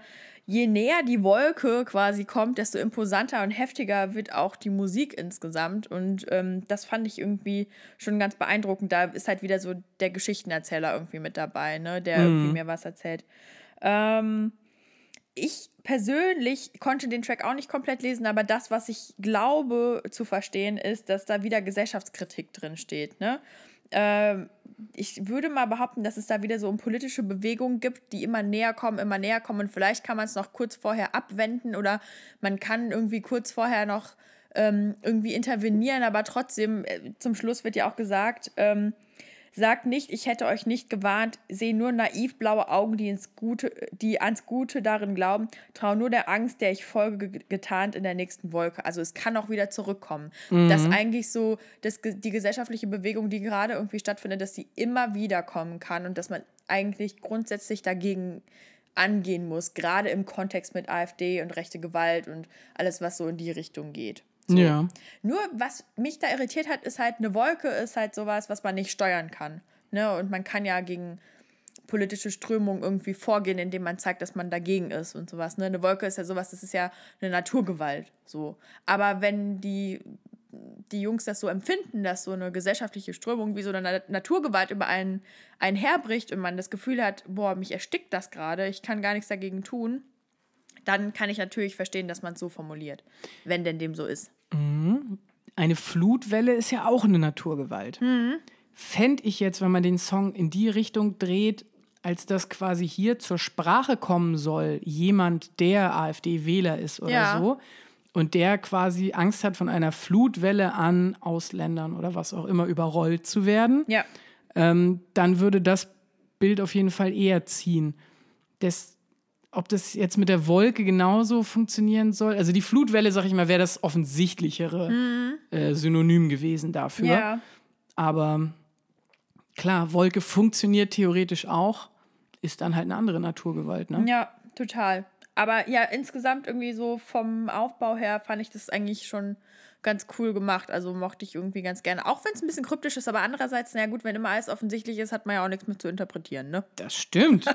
je näher die Wolke quasi kommt, desto imposanter und heftiger wird auch die Musik insgesamt. Und ähm, das fand ich irgendwie schon ganz beeindruckend. Da ist halt wieder so der Geschichtenerzähler irgendwie mit dabei, ne? der mhm. irgendwie mir was erzählt. Ähm, ich persönlich konnte den Track auch nicht komplett lesen, aber das, was ich glaube zu verstehen, ist, dass da wieder Gesellschaftskritik drin steht. Ne? Ähm, ich würde mal behaupten, dass es da wieder so um politische Bewegungen gibt, die immer näher kommen, immer näher kommen. Und vielleicht kann man es noch kurz vorher abwenden oder man kann irgendwie kurz vorher noch ähm, irgendwie intervenieren, aber trotzdem, äh, zum Schluss wird ja auch gesagt, ähm, Sagt nicht, ich hätte euch nicht gewarnt, sehe nur naiv blaue Augen, die, ins Gute, die ans Gute darin glauben, trau nur der Angst, der ich folge, getarnt in der nächsten Wolke. Also es kann auch wieder zurückkommen. Mhm. Dass eigentlich so dass die gesellschaftliche Bewegung, die gerade irgendwie stattfindet, dass sie immer wieder kommen kann und dass man eigentlich grundsätzlich dagegen angehen muss, gerade im Kontext mit AfD und rechte Gewalt und alles, was so in die Richtung geht. So. Ja. Nur was mich da irritiert hat, ist halt, eine Wolke ist halt sowas, was man nicht steuern kann. Ne? Und man kann ja gegen politische Strömungen irgendwie vorgehen, indem man zeigt, dass man dagegen ist und sowas. Ne? Eine Wolke ist ja sowas, das ist ja eine Naturgewalt. So. Aber wenn die, die Jungs das so empfinden, dass so eine gesellschaftliche Strömung wie so eine Naturgewalt über einen, einen herbricht und man das Gefühl hat, boah, mich erstickt das gerade, ich kann gar nichts dagegen tun, dann kann ich natürlich verstehen, dass man es so formuliert, wenn denn dem so ist. Mhm. Eine Flutwelle ist ja auch eine Naturgewalt. Mhm. Fände ich jetzt, wenn man den Song in die Richtung dreht, als dass quasi hier zur Sprache kommen soll, jemand, der AfD-Wähler ist oder Ja. so, und der quasi Angst hat, von einer Flutwelle an Ausländern oder was auch immer überrollt zu werden, Ja. ähm, dann würde das Bild auf jeden Fall eher ziehen. Das, ob das jetzt mit der Wolke genauso funktionieren soll, also die Flutwelle, sag ich mal, wäre das offensichtlichere äh, Synonym gewesen dafür. Mhm. Ja. Aber klar, Wolke funktioniert theoretisch auch, ist dann halt eine andere Naturgewalt. Ne? Ja, total. Aber ja, insgesamt irgendwie so vom Aufbau her fand ich das eigentlich schon ganz cool gemacht. Also mochte ich irgendwie ganz gerne. Auch wenn es ein bisschen kryptisch ist, aber andererseits, na ja gut, wenn immer alles offensichtlich ist, hat man ja auch nichts mehr zu interpretieren, ne? Das stimmt. <laughs>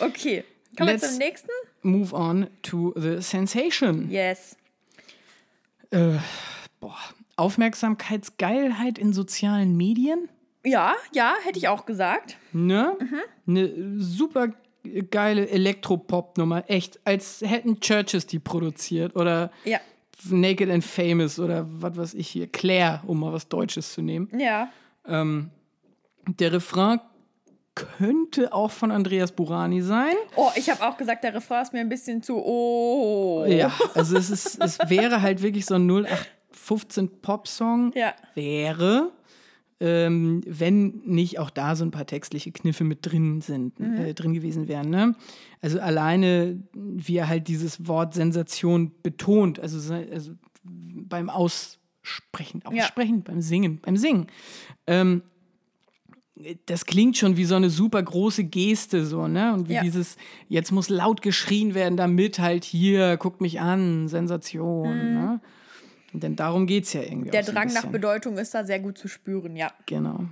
Okay. Kommen wir Let's- zum nächsten? Move on to the sensation. Yes. Boah. Aufmerksamkeitsgeilheit in sozialen Medien. Ja, ja, hätte ich auch gesagt. Ne? Mhm. Eine super geile Elektropop-Nummer. Echt, als hätten Churches die produziert oder Ja. Naked and Famous oder was weiß ich hier. Claire, um mal was Deutsches zu nehmen. Ja. Ähm, der Refrain könnte auch von Andreas Burani sein. Oh, ich habe auch gesagt, der Refrain ist mir ein bisschen zu. Oh. Ja, also es, ist, es wäre halt wirklich so ein 0815 Pop-Song. Ja. Wäre, ähm, wenn nicht auch da so ein paar textliche Kniffe mit drin sind, äh, drin gewesen wären. Ne? Also alleine, wie er halt dieses Wort Sensation betont, also, also beim Aussprechen, Aussprechen, beim Singen, beim Singen. Ähm, das klingt schon wie so eine super große Geste, so, ne? Und wie Ja. dieses, jetzt muss laut geschrien werden, damit halt hier, guckt mich an, Sensation, ne? Denn darum geht es ja irgendwie. Mhm. Der auch so Drang nach. Bedeutung ist da sehr gut zu spüren, ja. Genau.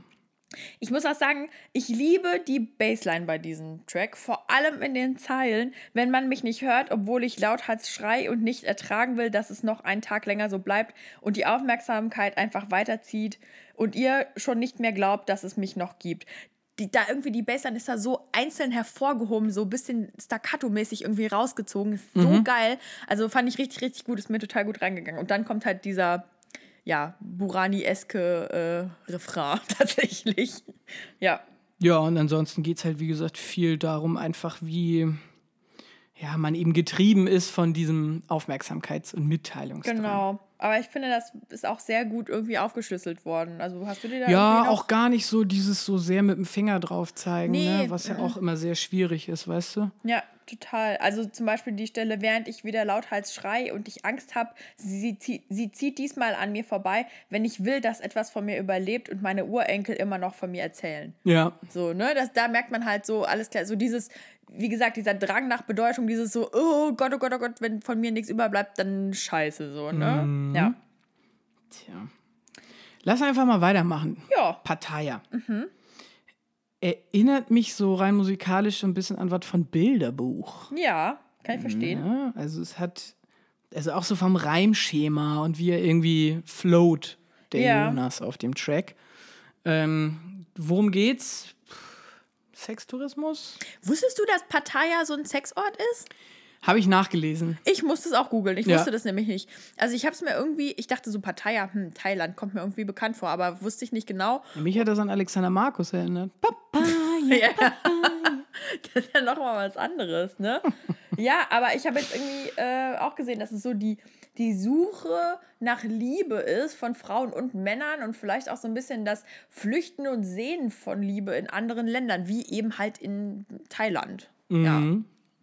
Ich muss auch sagen, ich liebe die Bassline bei diesem Track, vor allem in den Zeilen, wenn man mich nicht hört, obwohl ich lauthals schrei und nicht ertragen will, dass es noch einen Tag länger so bleibt und die Aufmerksamkeit einfach weiterzieht und ihr schon nicht mehr glaubt, dass es mich noch gibt. Die, da irgendwie die Bassline ist da so einzeln hervorgehoben, so ein bisschen staccato-mäßig irgendwie rausgezogen. Ist so geil. Also fand ich richtig, richtig gut, ist mir total gut reingegangen. Und dann kommt halt dieser ja, Burani-eske äh, Refrain <laughs> tatsächlich. Ja. Ja, und ansonsten geht es halt, wie gesagt, viel darum, einfach wie ja, man eben getrieben ist von diesem Aufmerksamkeits- und Mitteilungsdrang. Genau. Aber ich finde, das ist auch sehr gut irgendwie aufgeschlüsselt worden. Also hast du dir da Ja, auch gar nicht so dieses so sehr mit dem Finger drauf zeigen, Nee, ne? was ja auch immer sehr schwierig ist, weißt du? Ja, total. Also zum Beispiel die Stelle, während ich wieder lauthals schrei und ich Angst habe, sie, zie- sie zieht diesmal an mir vorbei, wenn ich will, dass etwas von mir überlebt und meine Urenkel immer noch von mir erzählen. Ja. So, ne? Das, da merkt man halt so, alles klar, so dieses, wie gesagt, dieser Drang nach Bedeutung, dieses so, oh Gott, oh Gott, oh Gott, wenn von mir nichts überbleibt, dann scheiße, so, ne? Mhm. Ja. Tja. Lass einfach mal weitermachen. Ja. Parteier. Mhm. Erinnert mich so rein musikalisch so ein bisschen an was von Bilderbuch. Ja, kann ich verstehen. Ja, also es hat, also auch so vom Reimschema und wie er irgendwie float, der Ja. Jonas auf dem Track. Ähm, worum geht's? Sextourismus? Wusstest du, dass Pattaya so ein Sexort ist? Habe ich nachgelesen. Ich musste es auch googeln. Ich Ja. wusste das nämlich nicht. Also ich habe es mir irgendwie, ich dachte so Pattaya, hm, Thailand kommt mir irgendwie bekannt vor, aber wusste ich nicht genau. Mich hat das an Alexander Markus erinnert. Papaya. Ja. <laughs> Das ist ja nochmal was anderes, ne? <laughs> ja, aber ich habe jetzt irgendwie äh, auch gesehen, dass es so die, die Suche nach Liebe ist von Frauen und Männern und vielleicht auch so ein bisschen das Flüchten und Sehen von Liebe in anderen Ländern, wie eben halt in Thailand. Ja.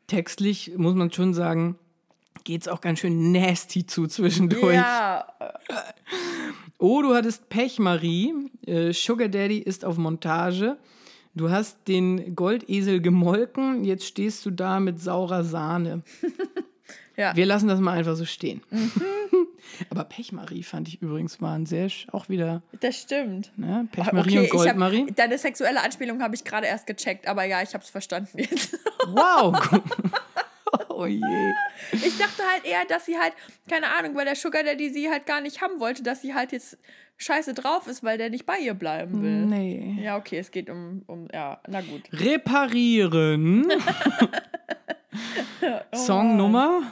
Mhm. Textlich muss man schon sagen, geht's auch ganz schön nasty zu zwischendurch. Ja, Oh, du hattest Pech, Marie. Äh, Sugar Daddy ist auf Montage. Du hast den Goldesel gemolken, jetzt stehst du da mit saurer Sahne. <laughs> ja. Wir lassen das mal einfach so stehen. Aber Pechmarie fand ich übrigens waren sehr sch- auch wieder das stimmt. ne? Pechmarie und ich hab, Goldmarie. deine sexuelle Anspielung habe ich gerade erst gecheckt, aber ja, ich habe es verstanden jetzt. <laughs> Wow. <laughs> oh je. Ich dachte halt eher, dass sie halt, keine Ahnung, weil der Sugar Daddy sie halt gar nicht haben wollte, dass sie halt jetzt scheiße drauf ist, weil der nicht bei ihr bleiben will. Nee. Ja, okay, es geht um, um ja, na gut. Reparieren. <laughs> Songnummer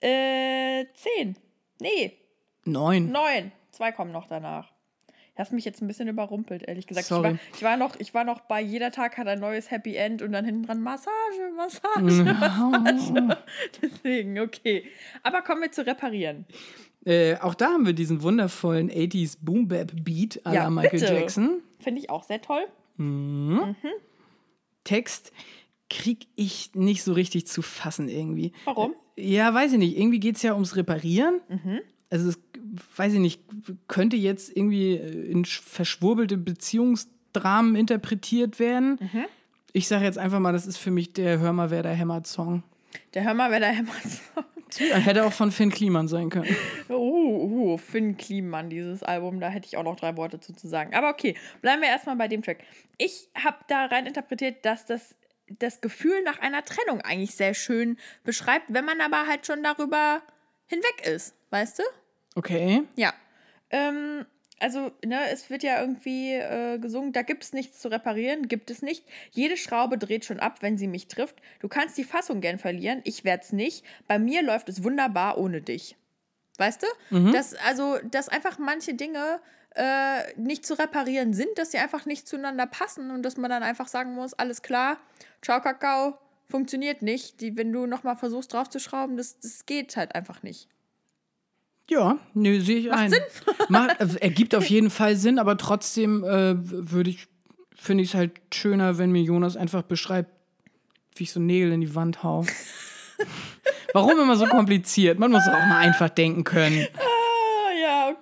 Äh, zehn. Nee, neun. neun. Zwei kommen noch danach. Hast mich jetzt ein bisschen überrumpelt, ehrlich gesagt. Ich war, ich war, noch, ich war noch bei jeder Tag hat ein neues Happy End und dann hinten dran Massage, Massage, Massage. <laughs> Deswegen, okay. Aber kommen wir zu reparieren. Äh, auch da haben wir diesen wundervollen 80s Boom Bap Beat à ja, la Michael bitte. Jackson. Finde ich auch sehr toll. Mhm. Mhm. Text krieg ich nicht so richtig zu fassen irgendwie. Warum? Ja, weiß ich nicht. Irgendwie geht es ja ums Reparieren. Mhm. Also, es, weiß ich nicht, könnte jetzt irgendwie äh, in verschwurbelte Beziehungsdramen interpretiert werden. Mhm. Ich sage jetzt einfach mal, das ist für mich der Hör mal, wer da hämmert Song. Der Hör mal, wer da hämmert Song. <laughs> Hätte auch von Finn Kliman sein können. Oh, uh, Finn Kliman, dieses Album, da hätte ich auch noch drei Worte zu, zu sagen. Aber okay, bleiben wir erstmal bei dem Track. Ich habe da rein interpretiert, dass das das Gefühl nach einer Trennung eigentlich sehr schön beschreibt, wenn man aber halt schon darüber hinweg ist, weißt du? Okay. Ja. Ähm, also, ne, es wird ja irgendwie äh, gesungen, da gibt es nichts zu reparieren, gibt es nicht. Jede Schraube dreht schon ab, wenn sie mich trifft. Du kannst die Fassung gern verlieren, ich werd's nicht. Bei mir läuft es wunderbar ohne dich. Weißt du? Mhm. Dass, also, dass einfach manche Dinge äh, nicht zu reparieren sind, dass sie einfach nicht zueinander passen und dass man dann einfach sagen muss, alles klar, ciao Kakao, funktioniert nicht. Die, wenn du nochmal versuchst draufzuschrauben, das, das geht halt einfach nicht. Ja, nö, sehe ich Macht ein. Sinn? <laughs> Macht, also, ergibt auf jeden Fall Sinn, aber trotzdem äh, würde ich, finde ich es halt schöner, wenn mir Jonas einfach beschreibt, wie ich so Nägel in die Wand hau. <laughs> Warum immer so kompliziert? Man muss auch mal einfach denken können. <laughs>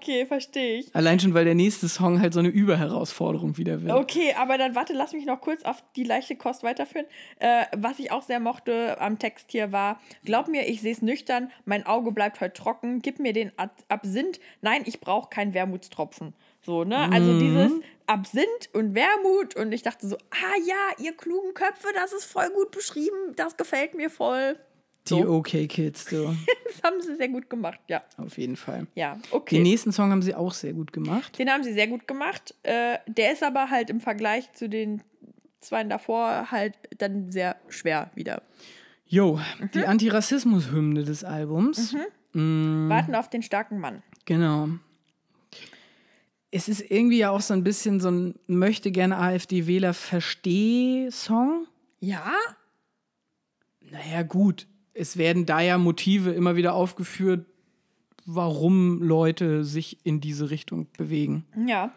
Okay, verstehe ich. Allein schon, weil der nächste Song halt so eine Überherausforderung wieder wird. Okay, aber dann warte, lass mich noch kurz auf die leichte Kost weiterführen. Äh, was ich auch sehr mochte am Text hier war, glaub mir, ich sehe es nüchtern, mein Auge bleibt heute trocken, gib mir den Absinth, nein, ich brauche keinen Wermutstropfen. So, ne? Also mhm. dieses Absinth und Wermut und ich dachte so, ah ja, ihr klugen Köpfe, das ist voll gut beschrieben, das gefällt mir voll. Die so. OK Kids, so. <laughs> das haben sie sehr gut gemacht, ja. Auf jeden Fall. Ja, okay. Den nächsten Song haben sie auch sehr gut gemacht. Den haben sie sehr gut gemacht. Äh, der ist aber halt im Vergleich zu den zwei davor halt dann sehr schwer wieder. Jo, mhm. die Antirassismus-Hymne des Albums. Mhm. Mm. Warten auf den starken Mann. Genau. Es ist irgendwie ja auch so ein bisschen so ein möchte gerne AfD-Wähler-Versteh-Song. Ja? Naja, gut es werden da ja Motive immer wieder aufgeführt, warum Leute sich in diese Richtung bewegen. Ja.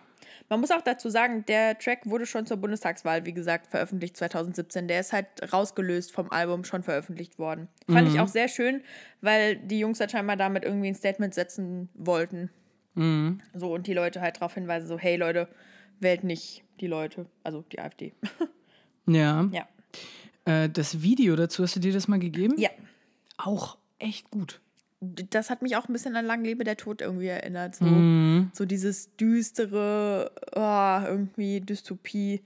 Man muss auch dazu sagen, der Track wurde schon zur Bundestagswahl, wie gesagt, veröffentlicht 2017. Der ist halt rausgelöst vom Album schon veröffentlicht worden. Fand mhm. ich auch sehr schön, weil die Jungs halt scheinbar damit irgendwie ein Statement setzen wollten. Mhm. So, und die Leute halt darauf hinweisen, so, hey Leute, wählt nicht die Leute, also die AfD. <laughs> ja. Ja. Äh, das Video dazu, hast du dir das mal gegeben? Ja. Auch echt gut. Das hat mich auch ein bisschen an Lang lebe der Tod irgendwie erinnert. So, mhm. so dieses düstere, oh, irgendwie Dystopie.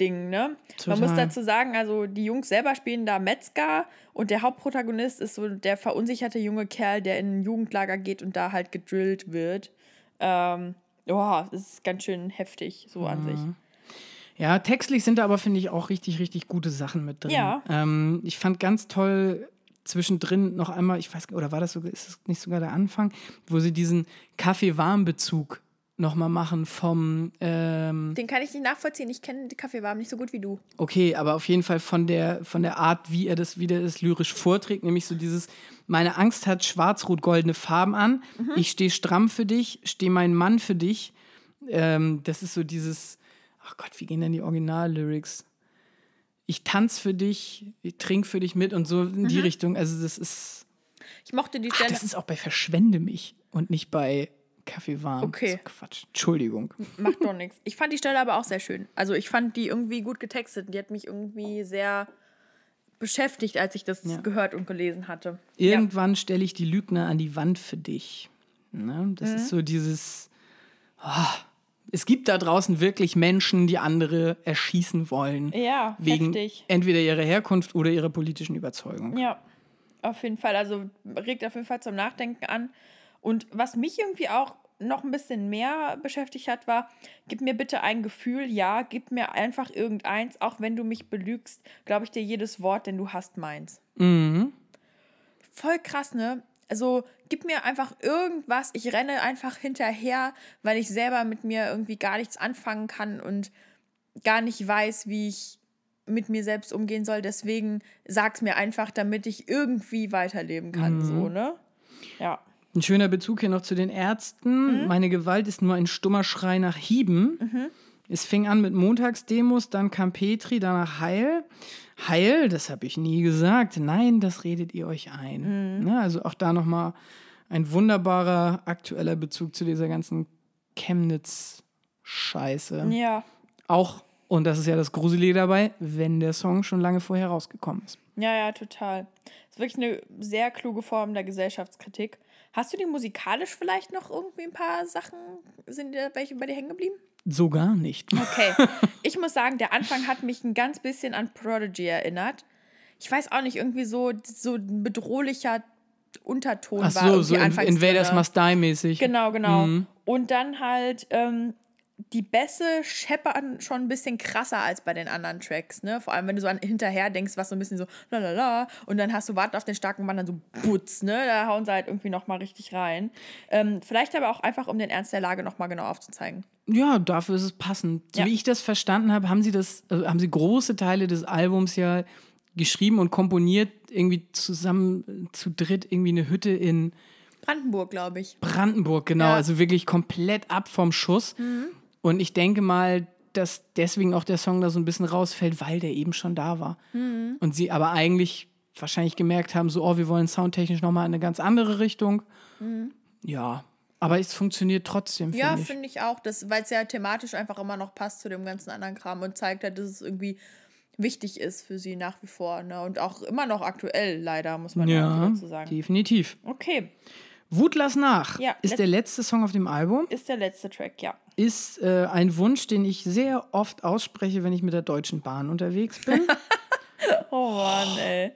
Ding, ne? Total. Man muss dazu sagen, also die Jungs selber spielen da Metzger und der Hauptprotagonist ist so der verunsicherte junge Kerl, der in ein Jugendlager geht und da halt gedrillt wird. Ähm, oh, das ist ganz schön heftig, so an sich. Mhm. Ja, textlich sind da aber, finde ich, auch richtig, richtig gute Sachen mit drin. Ja. Ähm, ich fand ganz toll zwischendrin noch einmal, ich weiß, oder war das sogar, ist das nicht sogar der Anfang, wo sie diesen Kaffee-Warm-Bezug nochmal machen vom. Ähm Den kann ich nicht nachvollziehen. Ich kenne Kaffee warm nicht so gut wie du. Okay, aber auf jeden Fall von der, von der Art, wie er das wieder das lyrisch vorträgt, nämlich so dieses: Meine Angst hat schwarz-rot-goldene Farben an. Mhm. Ich stehe stramm für dich, stehe mein Mann für dich. Ähm, das ist so dieses ach Gott, wie gehen denn die Original-Lyrics? Ich tanze für dich, ich trinke für dich mit und so in die mhm. Richtung. Also das ist. Ich mochte die Stelle. Ach, das ist auch bei Verschwende mich und nicht bei Kaffee warm. Okay. Quatsch. Entschuldigung. Macht doch nichts. Ich fand die Stelle aber auch sehr schön. Also ich fand die irgendwie gut getextet. Die hat mich irgendwie sehr beschäftigt, als ich das ja. gehört und gelesen hatte. Irgendwann ja. stelle ich die Lügner an die Wand für dich. Ne? Das mhm. ist so dieses. Oh, es gibt da draußen wirklich Menschen, die andere erschießen wollen. Ja, wegen heftig. entweder ihrer Herkunft oder ihrer politischen Überzeugung. Ja, auf jeden Fall. Also regt auf jeden Fall zum Nachdenken an. Und was mich irgendwie auch noch ein bisschen mehr beschäftigt hat, war, gib mir bitte ein Gefühl, ja, gib mir einfach irgendeins, auch wenn du mich belügst, glaube ich dir jedes Wort, denn du hast meins. Mhm. Voll krass, ne? Also gib mir einfach irgendwas. Ich renne einfach hinterher, weil ich selber mit mir irgendwie gar nichts anfangen kann und gar nicht weiß, wie ich mit mir selbst umgehen soll. Deswegen sag's mir einfach, damit ich irgendwie weiterleben kann. Mhm. So, ne? Ja. Ein schöner Bezug hier noch zu den Ärzten. Mhm. Meine Gewalt ist nur ein stummer Schrei nach Hieben. Mhm. Es fing an mit Montagsdemos, dann kam Petri, danach Heil. Heil, das habe ich nie gesagt. Nein, das redet ihr euch ein. Mhm. Ne, also auch da nochmal ein wunderbarer aktueller Bezug zu dieser ganzen Chemnitz-Scheiße. Ja. Auch und das ist ja das Gruselige dabei, wenn der Song schon lange vorher rausgekommen ist. Ja, ja, total. Das ist wirklich eine sehr kluge Form der Gesellschaftskritik. Hast du die musikalisch vielleicht noch irgendwie ein paar Sachen, sind da welche bei dir hängen geblieben? So gar nicht. <laughs> Okay. Ich muss sagen, der Anfang hat mich ein ganz bisschen an Prodigy erinnert. Ich weiß auch nicht, irgendwie so, so ein bedrohlicher Unterton Ach so, war. So in, Invaders Must Die mäßig. Genau, genau. Mhm. Und dann halt ähm, die Bässe scheppern schon ein bisschen krasser als bei den anderen Tracks, ne? Vor allem, wenn du so an hinterher denkst, was so ein bisschen so la la la und dann hast du Warten auf den starken Mann, dann so Butz, ne? Da hauen sie halt irgendwie nochmal richtig rein. Ähm, vielleicht aber auch einfach, um den Ernst der Lage nochmal genau aufzuzeigen. Ja, dafür ist es passend. So ja. wie ich das verstanden habe, haben sie das, also haben sie große Teile des Albums ja geschrieben und komponiert, irgendwie zusammen zu dritt irgendwie eine Hütte in Brandenburg, glaube ich. Brandenburg, genau. Ja. Also wirklich komplett ab vom Schuss. Mhm. Und ich denke mal, dass deswegen auch der Song da so ein bisschen rausfällt, weil der eben schon da war. Mhm. Und sie aber eigentlich wahrscheinlich gemerkt haben, so, oh, wir wollen soundtechnisch nochmal in eine ganz andere Richtung. Mhm. Ja, aber es funktioniert trotzdem. Ja, finde ich. Find ich auch, weil es ja thematisch einfach immer noch passt zu dem ganzen anderen Kram und zeigt halt, dass es irgendwie wichtig ist für sie nach wie vor. Ne? Und auch immer noch aktuell, leider, muss man ja dazu sagen. Definitiv. Okay. Wut lass nach ja, ist der letzte Song auf dem Album. Ist der letzte Track, ja. Ist äh, ein Wunsch, den ich sehr oft ausspreche, wenn ich mit der Deutschen Bahn unterwegs bin. <laughs> oh Mann, ey.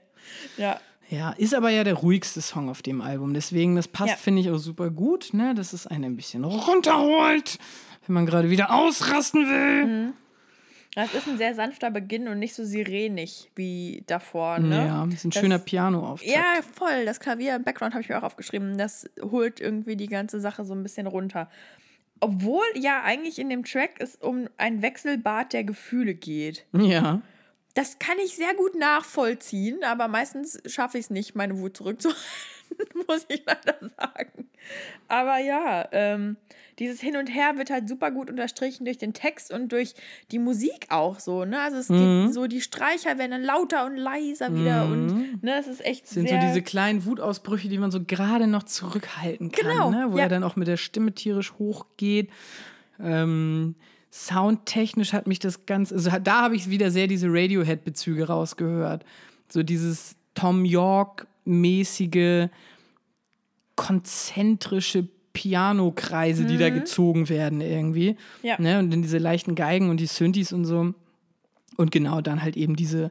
Ja. Ja, ist aber ja der ruhigste Song auf dem Album. Deswegen, das passt, ja. finde ich, auch super gut. Ne? Dass es einen ein bisschen runterholt, wenn man gerade wieder ausrasten will. Mhm. Das ist ein sehr sanfter Beginn und nicht so sirenig wie davor. Ne? Ja, ist ein das, schöner piano auf. Ja, voll. Das Klavier im Background habe ich mir auch aufgeschrieben. Das holt irgendwie die ganze Sache so ein bisschen runter. Obwohl ja eigentlich in dem Track es um ein Wechselbad der Gefühle geht. Ja. Das kann ich sehr gut nachvollziehen, aber meistens schaffe ich es nicht, meine Wut zurückzuhalten, <laughs> muss ich leider sagen. Aber ja, ähm, dieses Hin und Her wird halt super gut unterstrichen durch den Text und durch die Musik auch so. Ne? Also es mhm. gibt so, die Streicher werden dann lauter und leiser wieder mhm. und ne, es ist echt das sind so diese kleinen Wutausbrüche, die man so gerade noch zurückhalten kann, genau, ne? wo ja. er dann auch mit der Stimme tierisch hochgeht. Ähm, soundtechnisch hat mich das ganz, also da habe ich wieder sehr diese Radiohead-Bezüge rausgehört. So dieses Tom York-mäßige, konzentrische Piano-Kreise, mhm. die da mhm. gezogen werden irgendwie. Ja. Ne? Und dann diese leichten Geigen und die Synthes und so. Und genau dann halt eben diese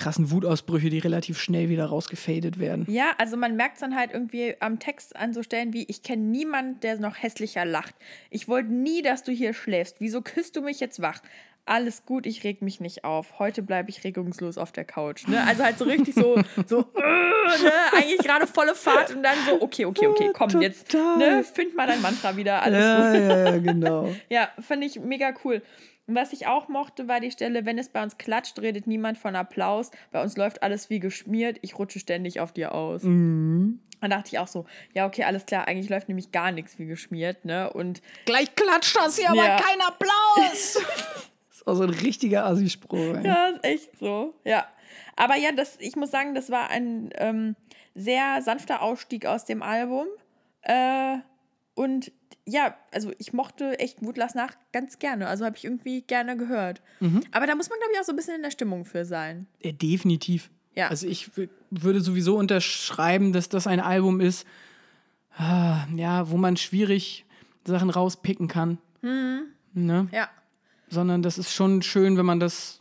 krassen Wutausbrüche, die relativ schnell wieder rausgefadet werden. Ja, also man merkt es dann halt irgendwie am Text an so Stellen wie, ich kenne niemanden, der noch hässlicher lacht. Ich wollte nie, dass du hier schläfst. Wieso küsst du mich jetzt wach? alles gut, ich reg mich nicht auf. Heute bleibe ich regungslos auf der Couch. Ne? Also halt so richtig so, so <laughs> äh, ne? eigentlich gerade volle Fahrt und dann so, okay, okay, okay, komm Total. jetzt, ne? find mal dein Mantra wieder, alles ja, gut. Ja, ja, genau. <laughs> ja, fand ich mega cool. Und was ich auch mochte, war die Stelle, wenn es bei uns klatscht, redet niemand von Applaus. Bei uns läuft alles wie geschmiert. Ich rutsche ständig auf dir aus. Mhm. Dann dachte ich auch so, ja, okay, alles klar, eigentlich läuft nämlich gar nichts wie geschmiert, ne? Und gleich klatscht das hier, ja. aber kein Applaus. <laughs> ist auch so ein richtiger Assi-Spruch. Ja, ist echt so. Ja. Aber ja, das, ich muss sagen, das war ein ähm, sehr sanfter Ausstieg aus dem Album. Äh, und ja, also ich mochte echt Wut lass nach ganz gerne. Also habe ich irgendwie gerne gehört. Mhm. Aber da muss man, glaube ich, auch so ein bisschen in der Stimmung für sein. Ja, definitiv. Ja. Also ich würde sowieso unterschreiben, dass das ein Album ist, ah, ja, wo man schwierig Sachen rauspicken kann. Mhm. Ne? Ja sondern das ist schon schön, wenn man das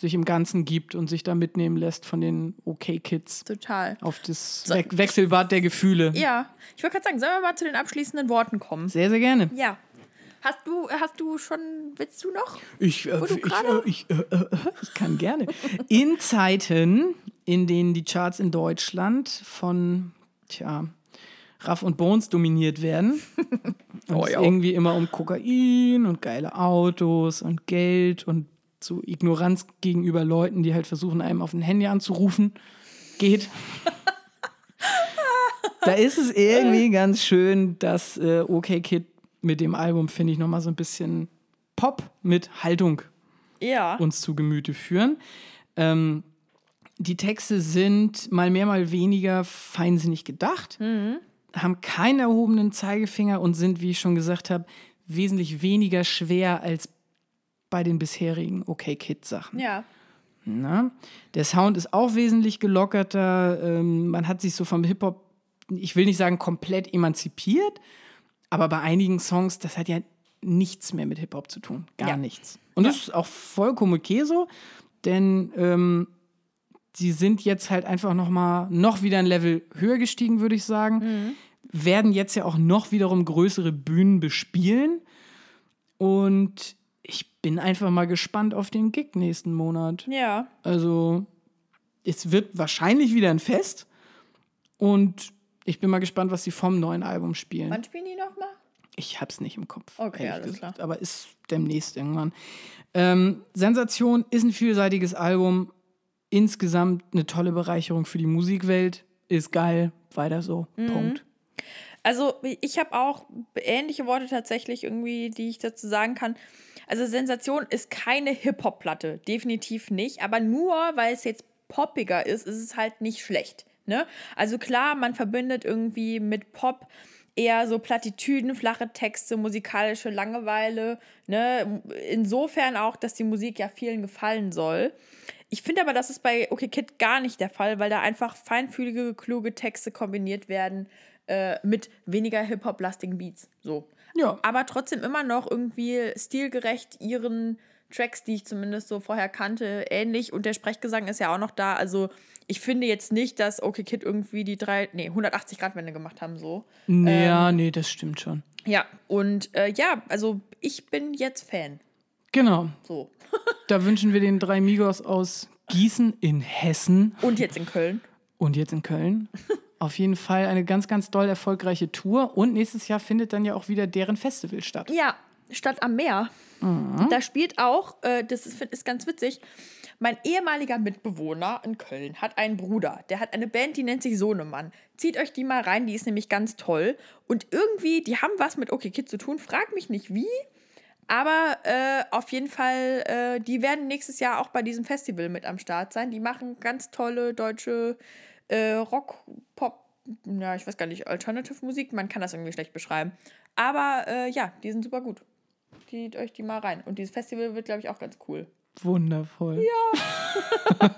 sich im Ganzen gibt und sich da mitnehmen lässt von den OK-Kids. Total. Auf das so. We Wechselbad der Gefühle. Ja. Ich wollte gerade sagen, sollen wir mal zu den abschließenden Worten kommen? Sehr, sehr gerne. Ja. Hast du, hast du schon, willst du noch? Ich, äh, ich, äh, ich, äh, äh, ich kann gerne. in Zeiten, in denen die Charts in Deutschland von tja, Raff und Bones dominiert werden. <laughs> und Oh, es irgendwie immer um Kokain und geile Autos und Geld und so Ignoranz gegenüber Leuten, die halt versuchen, einem auf ein Handy anzurufen, geht. <laughs> da ist es irgendwie ganz schön, dass äh, OK Kid mit dem Album, finde ich, nochmal so ein bisschen Pop mit Haltung Ja. uns zu Gemüte führen. Ähm, die Texte sind mal mehr, mal weniger feinsinnig gedacht, haben keinen erhobenen Zeigefinger und sind, wie ich schon gesagt habe, wesentlich weniger schwer als bei den bisherigen OK Kid Sachen. ja. Na? Der Sound ist auch wesentlich gelockerter. Ähm, man hat sich so vom Hip-Hop, ich will nicht sagen komplett emanzipiert, aber bei einigen Songs, das hat ja nichts mehr mit Hip-Hop zu tun. Gar Ja. nichts. Und das ist auch vollkommen okay so, denn ähm, die sind jetzt halt einfach noch mal noch wieder ein Level höher gestiegen, würde ich sagen. Werden jetzt ja auch noch wiederum größere Bühnen bespielen. Und ich bin einfach mal gespannt auf den Gig nächsten Monat. Ja. Also, es wird wahrscheinlich wieder ein Fest. Und ich bin mal gespannt, was sie vom neuen Album spielen. Wann spielen die nochmal? Ich hab's nicht im Kopf. Okay, alles gesagt, klar. Aber ist demnächst irgendwann. Ähm, Sensation ist ein vielseitiges Album. Insgesamt eine tolle Bereicherung für die Musikwelt. Ist geil. Weiter so. Mhm. Punkt. Also, ich habe auch ähnliche Worte tatsächlich irgendwie, die ich dazu sagen kann. Also, Sensation ist keine Hip-Hop-Platte. Definitiv nicht. Aber nur weil es jetzt poppiger ist, ist es halt nicht schlecht. Ne? Also, klar, man verbindet irgendwie mit Pop eher so Plattitüden, flache Texte, musikalische Langeweile. Ne? Insofern auch, dass die Musik ja vielen gefallen soll. Ich finde aber, das ist bei OK Kid gar nicht der Fall, weil da einfach feinfühlige, kluge Texte kombiniert werden äh, mit weniger Hip-Hop-lastigen Beats. So. Ja. Aber trotzdem immer noch irgendwie stilgerecht ihren Tracks, die ich zumindest so vorher kannte, ähnlich. Und der Sprechgesang ist ja auch noch da. Also ich finde jetzt nicht, dass OK Kid irgendwie die drei, nee, 180-Grad-Wende gemacht haben, so. Ja, nee, das stimmt schon. Ja, und äh, ja, also ich bin jetzt Fan. Genau. So. <laughs> Da wünschen wir den drei Migos aus Gießen in Hessen Und jetzt in Köln. und jetzt in Köln <laughs> auf jeden Fall eine ganz, ganz doll erfolgreiche Tour. Und nächstes Jahr findet dann ja auch wieder deren Festival statt. Ja, Stadt am Meer. Da spielt auch, äh, das ist, ist ganz witzig, mein ehemaliger Mitbewohner in Köln hat einen Bruder. Der hat eine Band, die nennt sich Sohnemann. Zieht euch die mal rein, die ist nämlich ganz toll. Und irgendwie, die haben was mit OK Kid zu tun. Frag mich nicht wie. Aber äh, auf jeden Fall, äh, die werden nächstes Jahr auch bei diesem Festival mit am Start sein. Die machen ganz tolle deutsche äh, Rock, Pop, ja, ich weiß gar nicht, Alternative Musik. Man kann das irgendwie schlecht beschreiben. Aber äh, ja, die sind super gut. Zieht euch die mal rein. Und dieses Festival wird, glaube ich, auch ganz cool. Wundervoll. Ja. <laughs>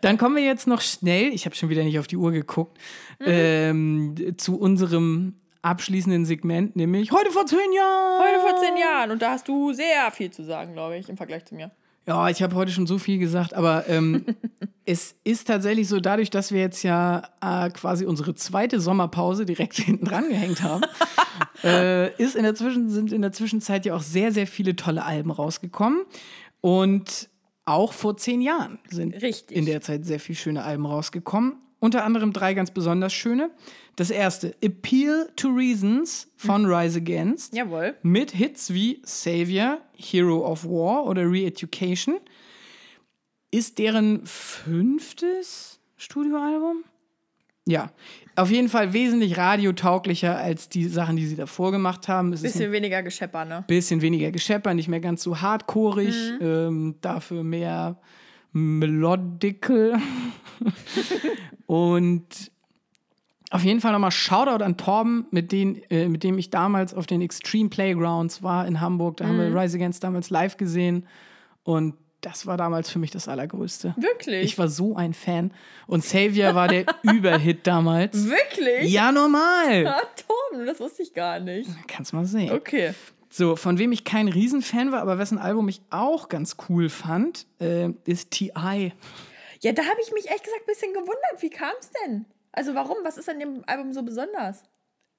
Dann kommen wir jetzt noch schnell, ich habe schon wieder nicht auf die Uhr geguckt, ähm, zu unserem abschließenden Segment, nämlich heute vor zehn Jahren. Heute vor zehn Jahren. Und da hast du sehr viel zu sagen, glaube ich, im Vergleich zu mir. Ja, ich habe heute schon so viel gesagt, aber ähm, <laughs> es ist tatsächlich so, dadurch, dass wir jetzt ja äh, quasi unsere zweite Sommerpause direkt <laughs> hinten dran gehängt haben, <laughs> äh, ist in der Zwischen sind in der Zwischenzeit ja auch sehr, sehr viele tolle Alben rausgekommen. Und auch vor zehn Jahren sind Richtig. in der Zeit sehr viele schöne Alben rausgekommen. Unter anderem drei ganz besonders schöne. Das erste, Appeal to Reasons von Rise Against Jawohl. mit Hits wie Savior, Hero of War oder Re-Education. Ist deren fünftes Studioalbum? Ja, auf jeden Fall wesentlich radiotauglicher als die Sachen, die sie davor gemacht haben. Es Bisschen weniger Geschepper, ne? bisschen weniger Geschepper, nicht mehr ganz so hardcoreig, ähm, dafür mehr melodical. <laughs> Und auf jeden Fall nochmal Shoutout an Torben, mit, den, äh, mit dem ich damals auf den Extreme Playgrounds war in Hamburg. Da haben wir Rise Against damals live gesehen. Und das war damals für mich das Allergrößte. Wirklich? Ich war so ein Fan. Und Savior war der <laughs> Überhit damals. Wirklich? Ja, normal. Ah, Tom, das wusste ich gar nicht. Kannst mal sehen. Okay. So, von wem ich kein Riesenfan war, aber wessen Album ich auch ganz cool fand, äh, ist T.I. Ja, da habe ich mich ehrlich gesagt ein bisschen gewundert. Wie kam es denn? Also warum? Was ist an dem Album so besonders?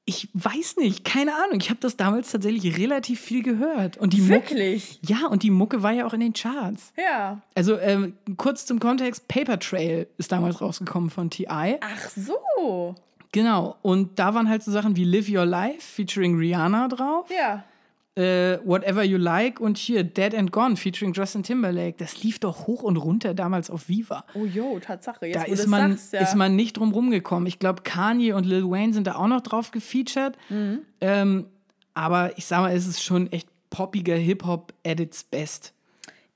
Ich weiß nicht, keine Ahnung. Ich habe das damals tatsächlich relativ viel gehört. Und die Mucke, Wirklich? ja, und die Mucke war ja auch in den Charts. Ja. Also ähm, kurz zum Kontext: Paper Trail ist damals rausgekommen von T.I. Ach so. Genau. Und da waren halt so Sachen wie Live Your Life featuring Rihanna drauf. Ja. Äh, Whatever You Like und hier Dead and Gone featuring Justin Timberlake. Das lief doch hoch und runter damals auf Viva. Oh jo, Tatsache. Jetzt, Da ist man, sagst, ja. ist man nicht drum rumgekommen. Ich glaube, Kanye und Lil Wayne sind da auch noch drauf gefeatured. Mhm. Ähm, aber ich sag mal, es ist schon echt poppiger Hip-Hop at its best.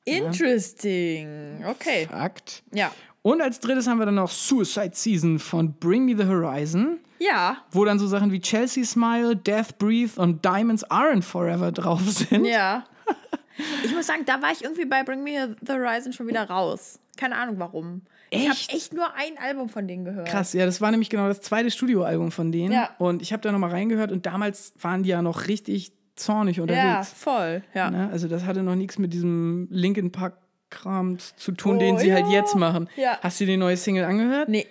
Interesting. Okay. Fakt. Ja. Und als drittes haben wir dann noch Suicide Season von Bring Me the Horizon, Ja. wo dann so Sachen wie Chelsea Smile, Death Breathe und Diamonds Aren't Forever drauf sind. Ja. <laughs> Ich muss sagen, da war ich irgendwie bei Bring Me the Horizon schon wieder raus. Keine Ahnung warum. Ich habe Echt? echt nur ein Album von denen gehört. Krass, ja, das war nämlich genau das zweite Studioalbum von denen. Ja. Und ich habe da nochmal reingehört und damals waren die ja noch richtig zornig Ja, unterwegs. voll. Ja. Ne? Also das hatte noch nichts mit diesem Linkin Park Kram zu tun, den Oh, sie halt ja. jetzt machen. Ja. Hast du die neue Single angehört? Nee.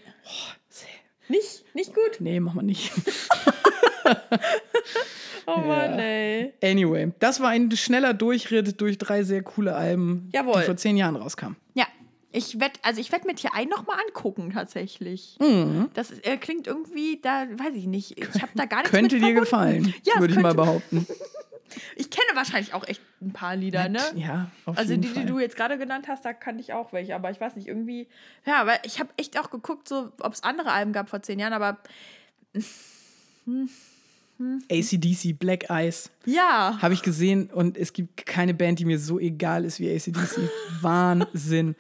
Nicht, nicht gut. Nee, mach mal nicht. <laughs> Oh Mann, ey. Anyway, das war ein schneller Durchritt durch drei sehr coole Alben, Jawohl. die vor zehn Jahren rauskamen. Ja. Ich werde, also ich werde mir Tier ein noch mal angucken tatsächlich. Mhm. Das ist, äh, klingt irgendwie, da weiß ich nicht. Ich habe da gar nichts Könnte dir gefallen, Ja, würde ich mal behaupten. <laughs> Ich kenne wahrscheinlich auch echt ein paar Lieder, ne? Ja, auf Also jeden die, Fall. die du jetzt gerade genannt hast, da kannte ich auch welche, aber ich weiß nicht, irgendwie. Ja, weil ich habe echt auch geguckt, so, ob es andere Alben gab vor zehn Jahren, aber ACDC, Black Eyes, ja. habe ich gesehen und es gibt keine Band, die mir so egal ist wie ACDC. <laughs> Wahnsinn.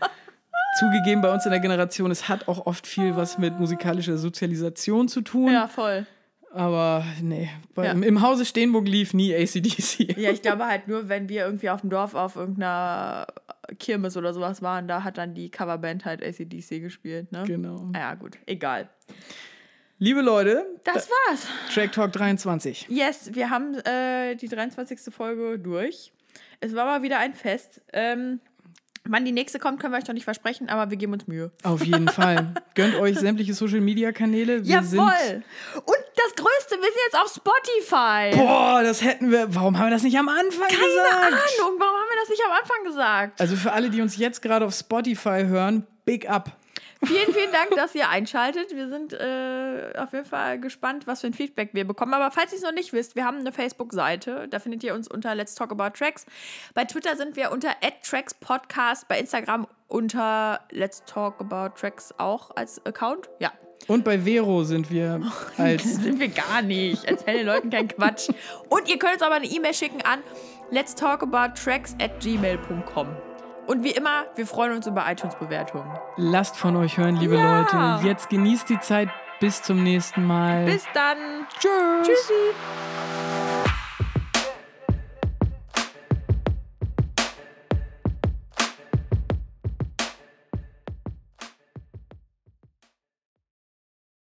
Zugegeben, bei uns in der Generation, es hat auch oft viel was mit musikalischer Sozialisation zu tun. Ja, voll. Aber nee, bei, Ja. im, im Hause Steenburg lief nie ACDC. Ja, ich glaube halt nur, wenn wir irgendwie auf dem Dorf auf irgendeiner Kirmes oder sowas waren, da hat dann die Coverband halt ACDC gespielt, ne? Genau. Ah Ja, gut, egal. Liebe Leute, Das war's. Track Talk 23. Yes, wir haben äh, die 23. Folge durch. Es war mal wieder ein Fest. Ähm, wann die nächste kommt, können wir euch noch nicht versprechen, aber wir geben uns Mühe. Auf jeden Fall. <laughs> Gönnt euch sämtliche Social Media Kanäle. Wir sind. Jawohl! Und das Größte, wir sind jetzt auf Spotify. Boah, das hätten wir. Warum haben wir das nicht am Anfang Keine gesagt? Ahnung, warum haben wir das nicht am Anfang gesagt? Also für alle, die uns jetzt gerade auf Spotify hören, big up. Vielen, vielen <laughs> Dank, dass ihr einschaltet. Wir sind äh, auf jeden Fall gespannt, was für ein Feedback wir bekommen. Aber falls ihr es noch nicht wisst, wir haben eine Facebook-Seite. Da findet ihr uns unter Let's Talk About Tracks. Bei Twitter sind wir unter @trackspodcast. Bei Instagram unter Let's Talk About Tracks auch als Account. Ja. Und bei Vero sind wir <laughs> als. Sind wir gar nicht. Erzähl den Leuten keinen Quatsch. Und ihr könnt uns aber eine E-Mail schicken an let's talk about tracks at gmail.com. Und wie immer, wir freuen uns über iTunes-Bewertungen. Lasst von euch hören, liebe Ja. Leute. Jetzt genießt die Zeit. Bis zum nächsten Mal. Bis dann. Tschüss. Tschüssi.